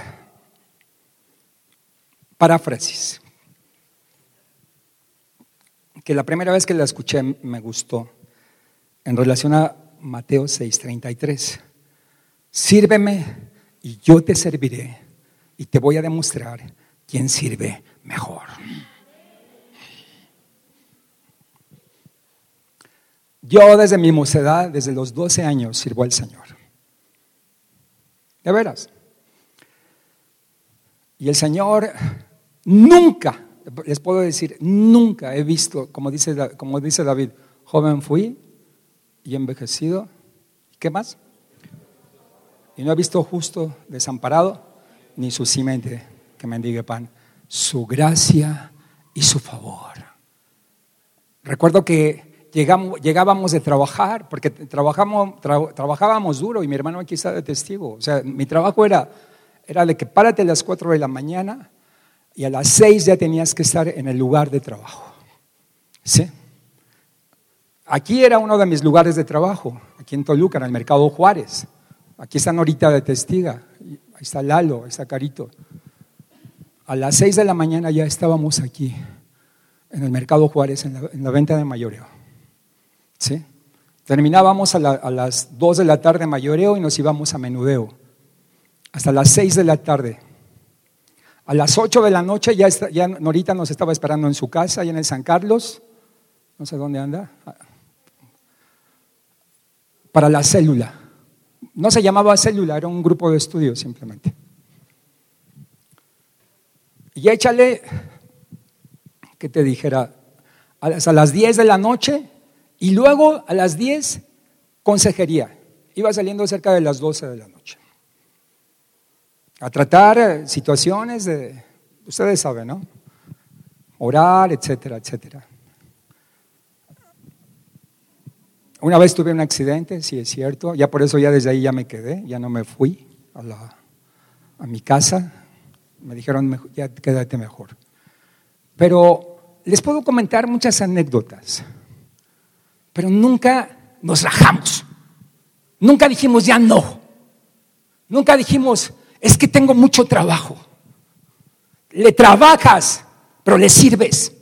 S2: paráfrasis que la primera vez que la escuché me gustó en relación a Mateo 6:33. Sírveme y yo te serviré. y te voy a demostrar quién sirve mejor. Yo desde mi mocedad, desde los 12 años, sirvo al Señor. De veras. Y el Señor nunca, les puedo decir, nunca he visto, como dice, como dice David, joven fui y envejecido. ¿Qué más? Y no he visto justo desamparado, ni su simiente que mendigue pan. Su gracia y su favor. Recuerdo que llegamos, llegábamos de trabajar, porque trabajamos, trabajábamos duro y mi hermano aquí está de testigo. O sea, mi trabajo era, era de que párate a las 4 de la mañana y a las 6 ya tenías que estar en el lugar de trabajo. ¿Sí? Aquí era uno de mis lugares de trabajo, aquí en Toluca, en el Mercado Juárez. Aquí está Norita de testiga, ahí está Lalo, ahí está Carito. A las seis de la mañana ya estábamos aquí, en el Mercado Juárez, en la, venta de mayoreo. ¿Sí? Terminábamos a, las dos de la tarde mayoreo y nos íbamos a menudeo. Hasta las seis de la tarde. A las ocho de la noche ya, ya Norita nos estaba esperando en su casa, allá en el San Carlos. No sé dónde anda. Para la célula. No se llamaba célula, era un grupo de estudio simplemente. Y échale, que te dijera, a las 10 de la noche y luego a las 10 consejería. Iba saliendo cerca de las 12 de la noche. A tratar eh, situaciones de, ustedes saben, ¿no? Orar, etcétera, etcétera. Una vez tuve un accidente, sí es cierto, ya por eso ya desde ahí ya me quedé, ya no me fui a, mi casa, me dijeron, ya quédate mejor. Pero les puedo comentar muchas anécdotas, pero nunca nos rajamos, nunca dijimos ya no, nunca dijimos, es que tengo mucho trabajo. Le trabajas, pero le sirves.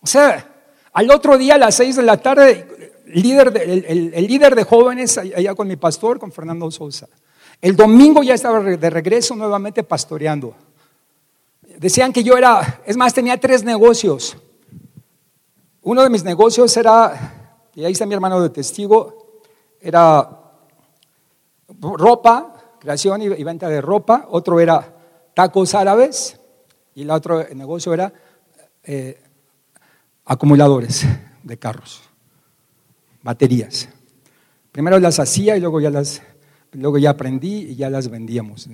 S2: O sea, al otro día, a las seis de la tarde, el líder de, el, líder de jóvenes, allá con mi pastor, con Fernando Sosa. El domingo ya estaba de regreso nuevamente pastoreando. Decían que yo era, es más, tenía tres negocios. Uno de mis negocios era, y ahí está mi hermano de testigo, era ropa, creación y, venta de ropa. Otro era tacos árabes y el otro negocio era eh, acumuladores de carros, baterías. Primero las hacía y luego ya las, luego ya aprendí y ya las vendíamos.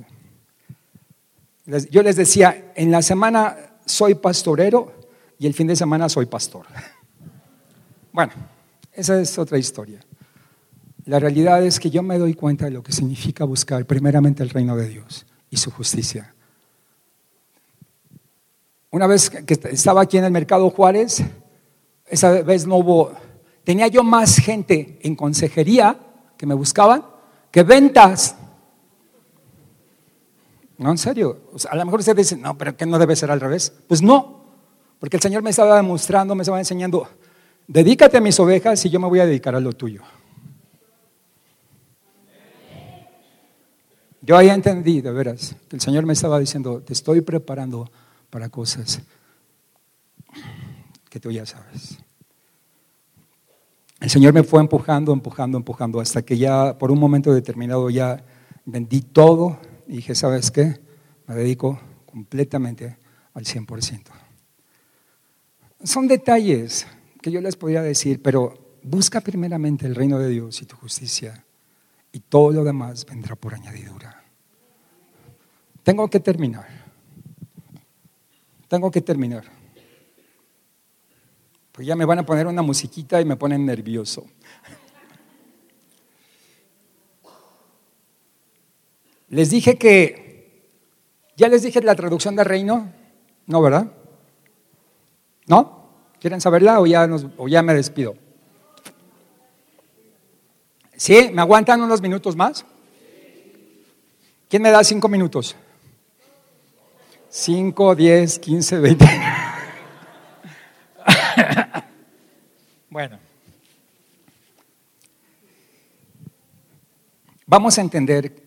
S2: Yo les decía, en la semana soy pastorero y el fin de semana soy pastor. Bueno, esa es otra historia. La realidad es que yo me doy cuenta de lo que significa buscar primeramente el reino de Dios y su justicia. Una vez que estaba aquí en el mercado Juárez, esa vez no hubo, tenía yo más gente en consejería que me buscaban que ventas. No, en serio. a lo mejor ustedes dicen, no, pero que no debe ser al revés. Pues no, porque el Señor me estaba demostrando, me estaba enseñando, dedícate a mis ovejas y yo me voy a dedicar a lo tuyo. Yo ahí entendí, de veras, que el Señor me estaba diciendo, te estoy preparando para cosas que tú ya sabes. El Señor me fue empujando, empujando, empujando, hasta que ya por un momento determinado ya vendí todo y dije, ¿sabes qué? Me dedico completamente al 100%. Son detalles que yo les podía decir, pero busca primeramente el reino de Dios y tu justicia y todo lo demás vendrá por añadidura. Tengo que terminar. Tengo que terminar. Pues ya me van a poner una musiquita y me ponen nervioso. Les dije que, ya les dije la traducción de reino, ¿no, verdad? ¿No? ¿Quieren saberla o ya, o ya me despido? ¿Sí? ¿Me aguantan unos minutos más? ¿Quién me da cinco minutos? Cinco, diez, quince, veinte. Bueno, vamos a entender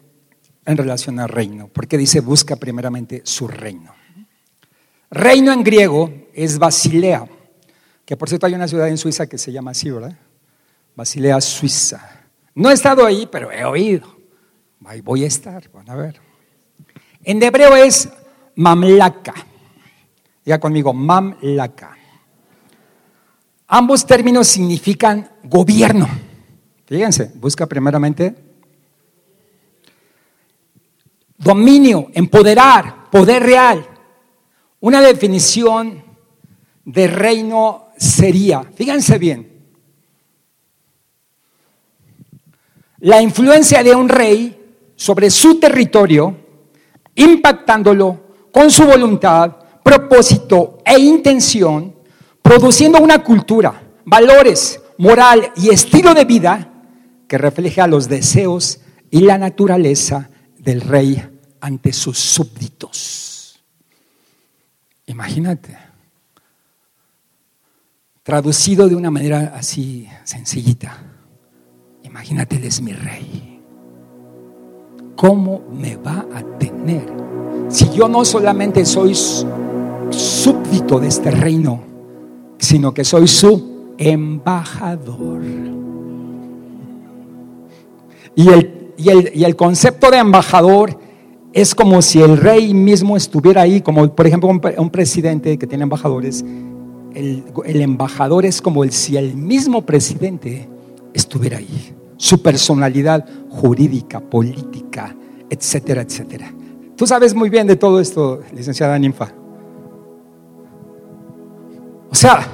S2: en relación al reino, porque dice busca primeramente su reino. Reino en griego es Basilea, que por cierto hay una ciudad en Suiza que se llama así, ¿verdad? Basilea, Suiza. No he estado ahí, pero he oído. Ahí voy a estar, van a ver. En hebreo es mamlaka. Ya conmigo, mamlaka. Ambos términos significan gobierno. Fíjense, busca primeramente dominio, empoderar, poder real. Una definición de reino sería, fíjense bien, la influencia de un rey sobre su territorio, impactándolo con su voluntad, propósito e intención, produciendo una cultura, valores, moral y estilo de vida que refleja los deseos y la naturaleza del rey ante sus súbditos. Imagínate, traducido de una manera así sencillita, imagínate, es mi rey. ¿Cómo me va a tener si yo no solamente soy súbdito de este reino, sino que soy su embajador? Y el, y el, concepto de embajador es como si el rey mismo estuviera ahí, como por ejemplo un, presidente que tiene embajadores. El, el, embajador es como si el mismo presidente estuviera ahí. Su personalidad jurídica, política, etcétera, etcétera. Tú sabes muy bien de todo esto, licenciada Ninfa. O sea,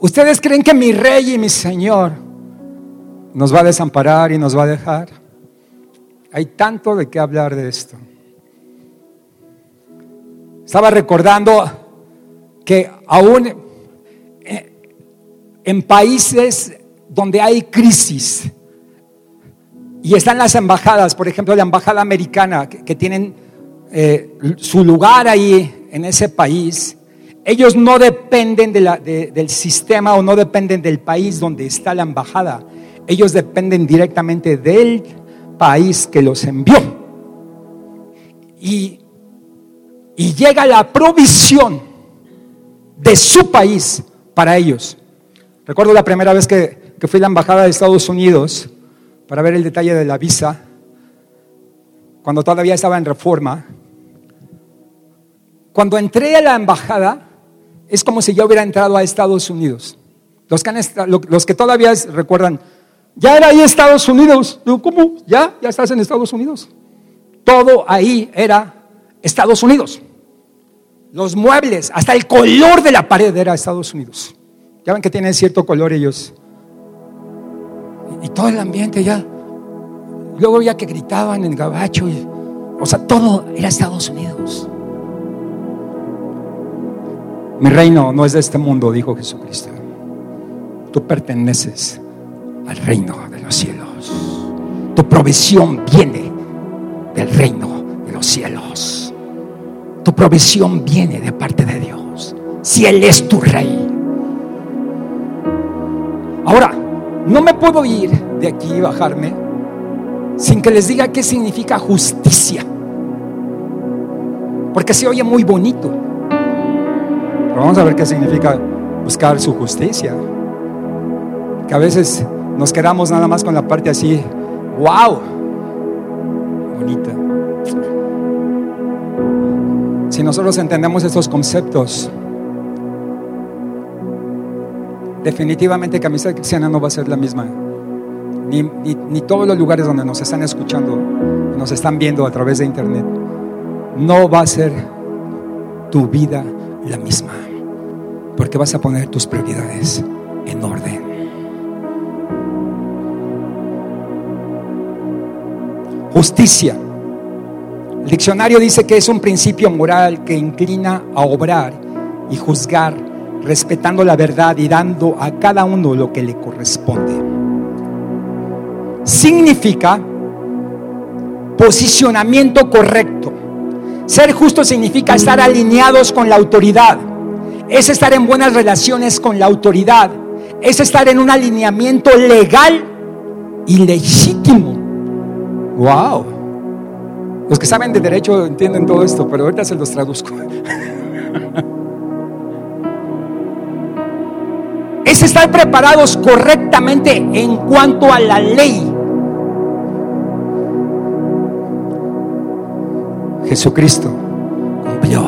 S2: ¿ustedes creen que mi rey y mi señor nos va a desamparar y nos va a dejar? Hay tanto de qué hablar de esto. Estaba recordando que aún eh, en países donde hay crisis y están las embajadas, por ejemplo la embajada americana, que, tienen eh, su lugar ahí en ese país, ellos no dependen del sistema o no dependen del país donde está la embajada, ellos dependen directamente del país que los envió. Y, y llega la provisión de su país para ellos. Recuerdo la primera vez que, que fui a la embajada de Estados Unidos para ver el detalle de la visa, cuando todavía estaba en reforma. Cuando entré a la embajada, es como si yo hubiera entrado a Estados Unidos. Los que, los que todavía recuerdan, ya era ahí Estados Unidos. ¿cómo? ¿Ya? ¿Ya estás en Estados Unidos? Todo ahí era Estados Unidos. Los muebles, hasta el color de la pared era Estados Unidos. Ya ven que tienen cierto color ellos. Y, todo el ambiente ya. Luego ya que gritaban en gabacho. o sea, todo era Estados Unidos. Mi reino no es de este mundo, dijo Jesucristo. Tú perteneces al reino de los cielos. Tu provisión viene del reino de los cielos. Tu provisión viene de parte de Dios. Si Él es tu rey. Ahora, no me puedo ir de aquí y bajarme sin que les diga qué significa justicia. Porque se oye muy bonito. Pero vamos a ver qué significa buscar su justicia. Que a veces nos quedamos nada más con la parte así, wow, bonita. Si nosotros entendemos estos conceptos, definitivamente que amistad cristiana no va a ser la misma. Ni, ni, todos los lugares donde nos están escuchando, nos están viendo a través de internet, no va a ser tu vida la misma. Porque vas a poner tus prioridades en orden. Justicia. El diccionario dice que es un principio moral que inclina a obrar y juzgar respetando la verdad y dando a cada uno lo que le corresponde. Significa posicionamiento correcto. Ser justo significa estar alineados con la autoridad. Es estar en buenas relaciones con la autoridad. Es estar en un alineamiento legal y legítimo Wow. Los que saben de derecho entienden todo esto, pero ahorita se los traduzco. es estar preparados correctamente en cuanto a la ley. Jesucristo cumplió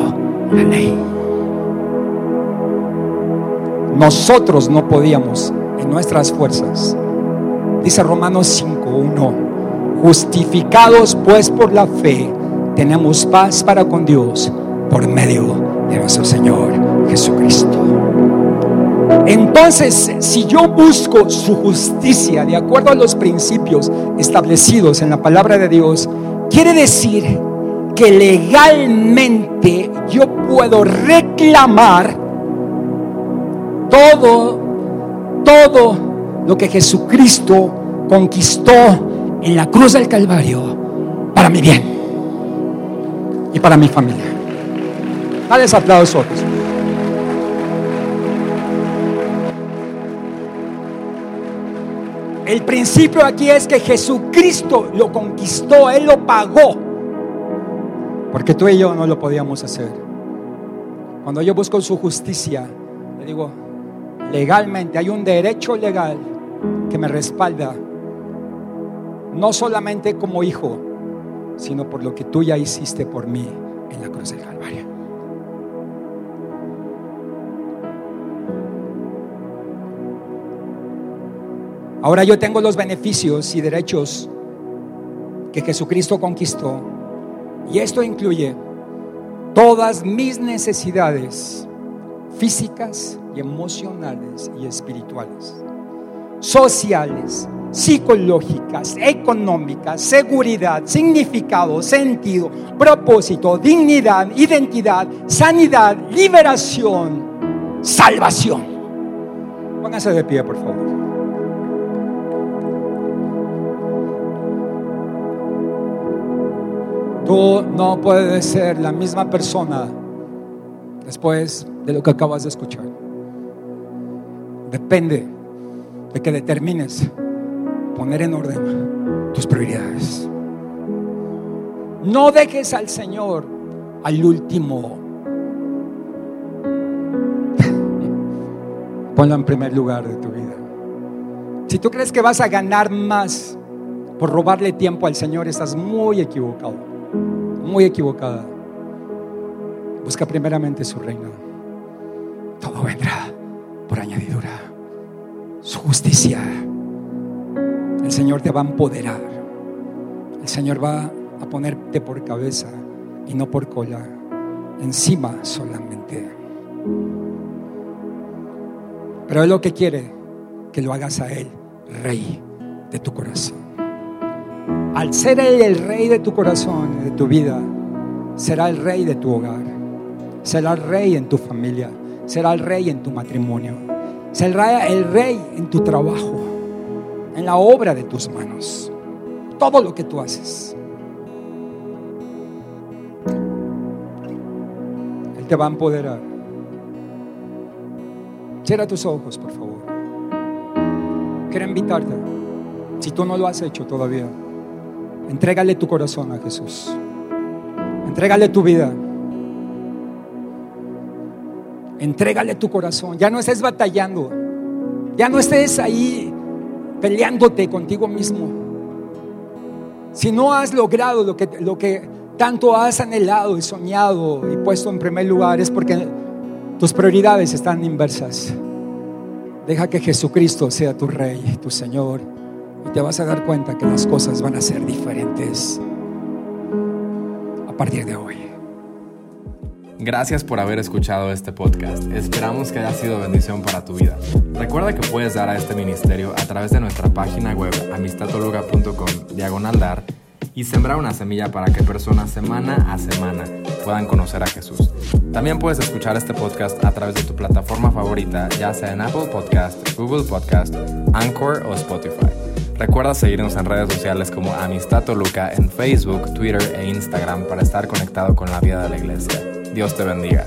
S2: la ley. Nosotros no podíamos en nuestras fuerzas. Dice Romanos 5.1, justificados pues por la fe, tenemos paz para con Dios por medio de nuestro Señor Jesucristo. Entonces, si yo busco su justicia de acuerdo a los principios establecidos en la palabra de Dios, quiere decir que legalmente yo puedo reclamar todo, todo lo que Jesucristo conquistó en la cruz del Calvario para mi bien y para mi familia. Dale aplausos. El principio aquí es que Jesucristo lo conquistó, Él lo pagó. Porque tú y yo no lo podíamos hacer. Cuando yo busco su justicia, le digo, legalmente hay un derecho legal que me respalda, no solamente como hijo, sino por lo que tú ya hiciste por mí en la cruz del Calvario. Ahora yo tengo los beneficios y derechos que Jesucristo conquistó. Y esto incluye todas mis necesidades físicas emocionales y espirituales, sociales, psicológicas, económicas, seguridad, significado, sentido, propósito, dignidad, identidad, sanidad, liberación, salvación. Pónganse de pie, por favor. Tú no puedes ser la misma persona después de lo que acabas de escuchar. Depende de que determines poner en orden tus prioridades. No dejes al Señor al último. Ponlo en primer lugar de tu vida. Si tú crees que vas a ganar más por robarle tiempo al Señor, estás muy equivocado muy equivocada. Busca primeramente su reino. Todo vendrá justicia. El Señor te va a empoderar. El Señor va a ponerte por cabeza y no por cola. Encima solamente. Pero Él lo que quiere, que lo hagas a Él, Rey de tu corazón. Al ser Él el rey de tu corazón, de tu vida, será el rey de tu hogar, será el rey en tu familia, será el rey en tu matrimonio, será el rey en tu trabajo, en la obra de tus manos, todo lo que tú haces. Él te va a empoderar. Cierra tus ojos, por favor. Quiero invitarte, si tú no lo has hecho todavía. Entrégale tu corazón a Jesús. Entrégale tu vida. Entrégale tu corazón. Ya no estés batallando. Ya no estés ahí peleándote contigo mismo. Si no has logrado lo que, lo que tanto has anhelado y soñado y puesto en primer lugar, es porque tus prioridades están inversas. Deja que Jesucristo sea tu Rey, tu Señor y te vas a dar cuenta que las cosas van a ser diferentes a partir de hoy.
S1: Gracias por haber escuchado este podcast. Esperamos que haya sido bendición para tu vida. Recuerda que puedes dar a este ministerio a través de nuestra página web amistatoluga.com diagonal dar y sembrar una semilla para que personas semana a semana puedan conocer a Jesús. También puedes escuchar este podcast a través de tu plataforma favorita, ya sea en Apple Podcast, Google Podcast, Anchor o Spotify. Recuerda seguirnos en redes sociales como Amistad Toluca en Facebook, Twitter e Instagram para estar conectado con la vida de la iglesia. Dios te bendiga.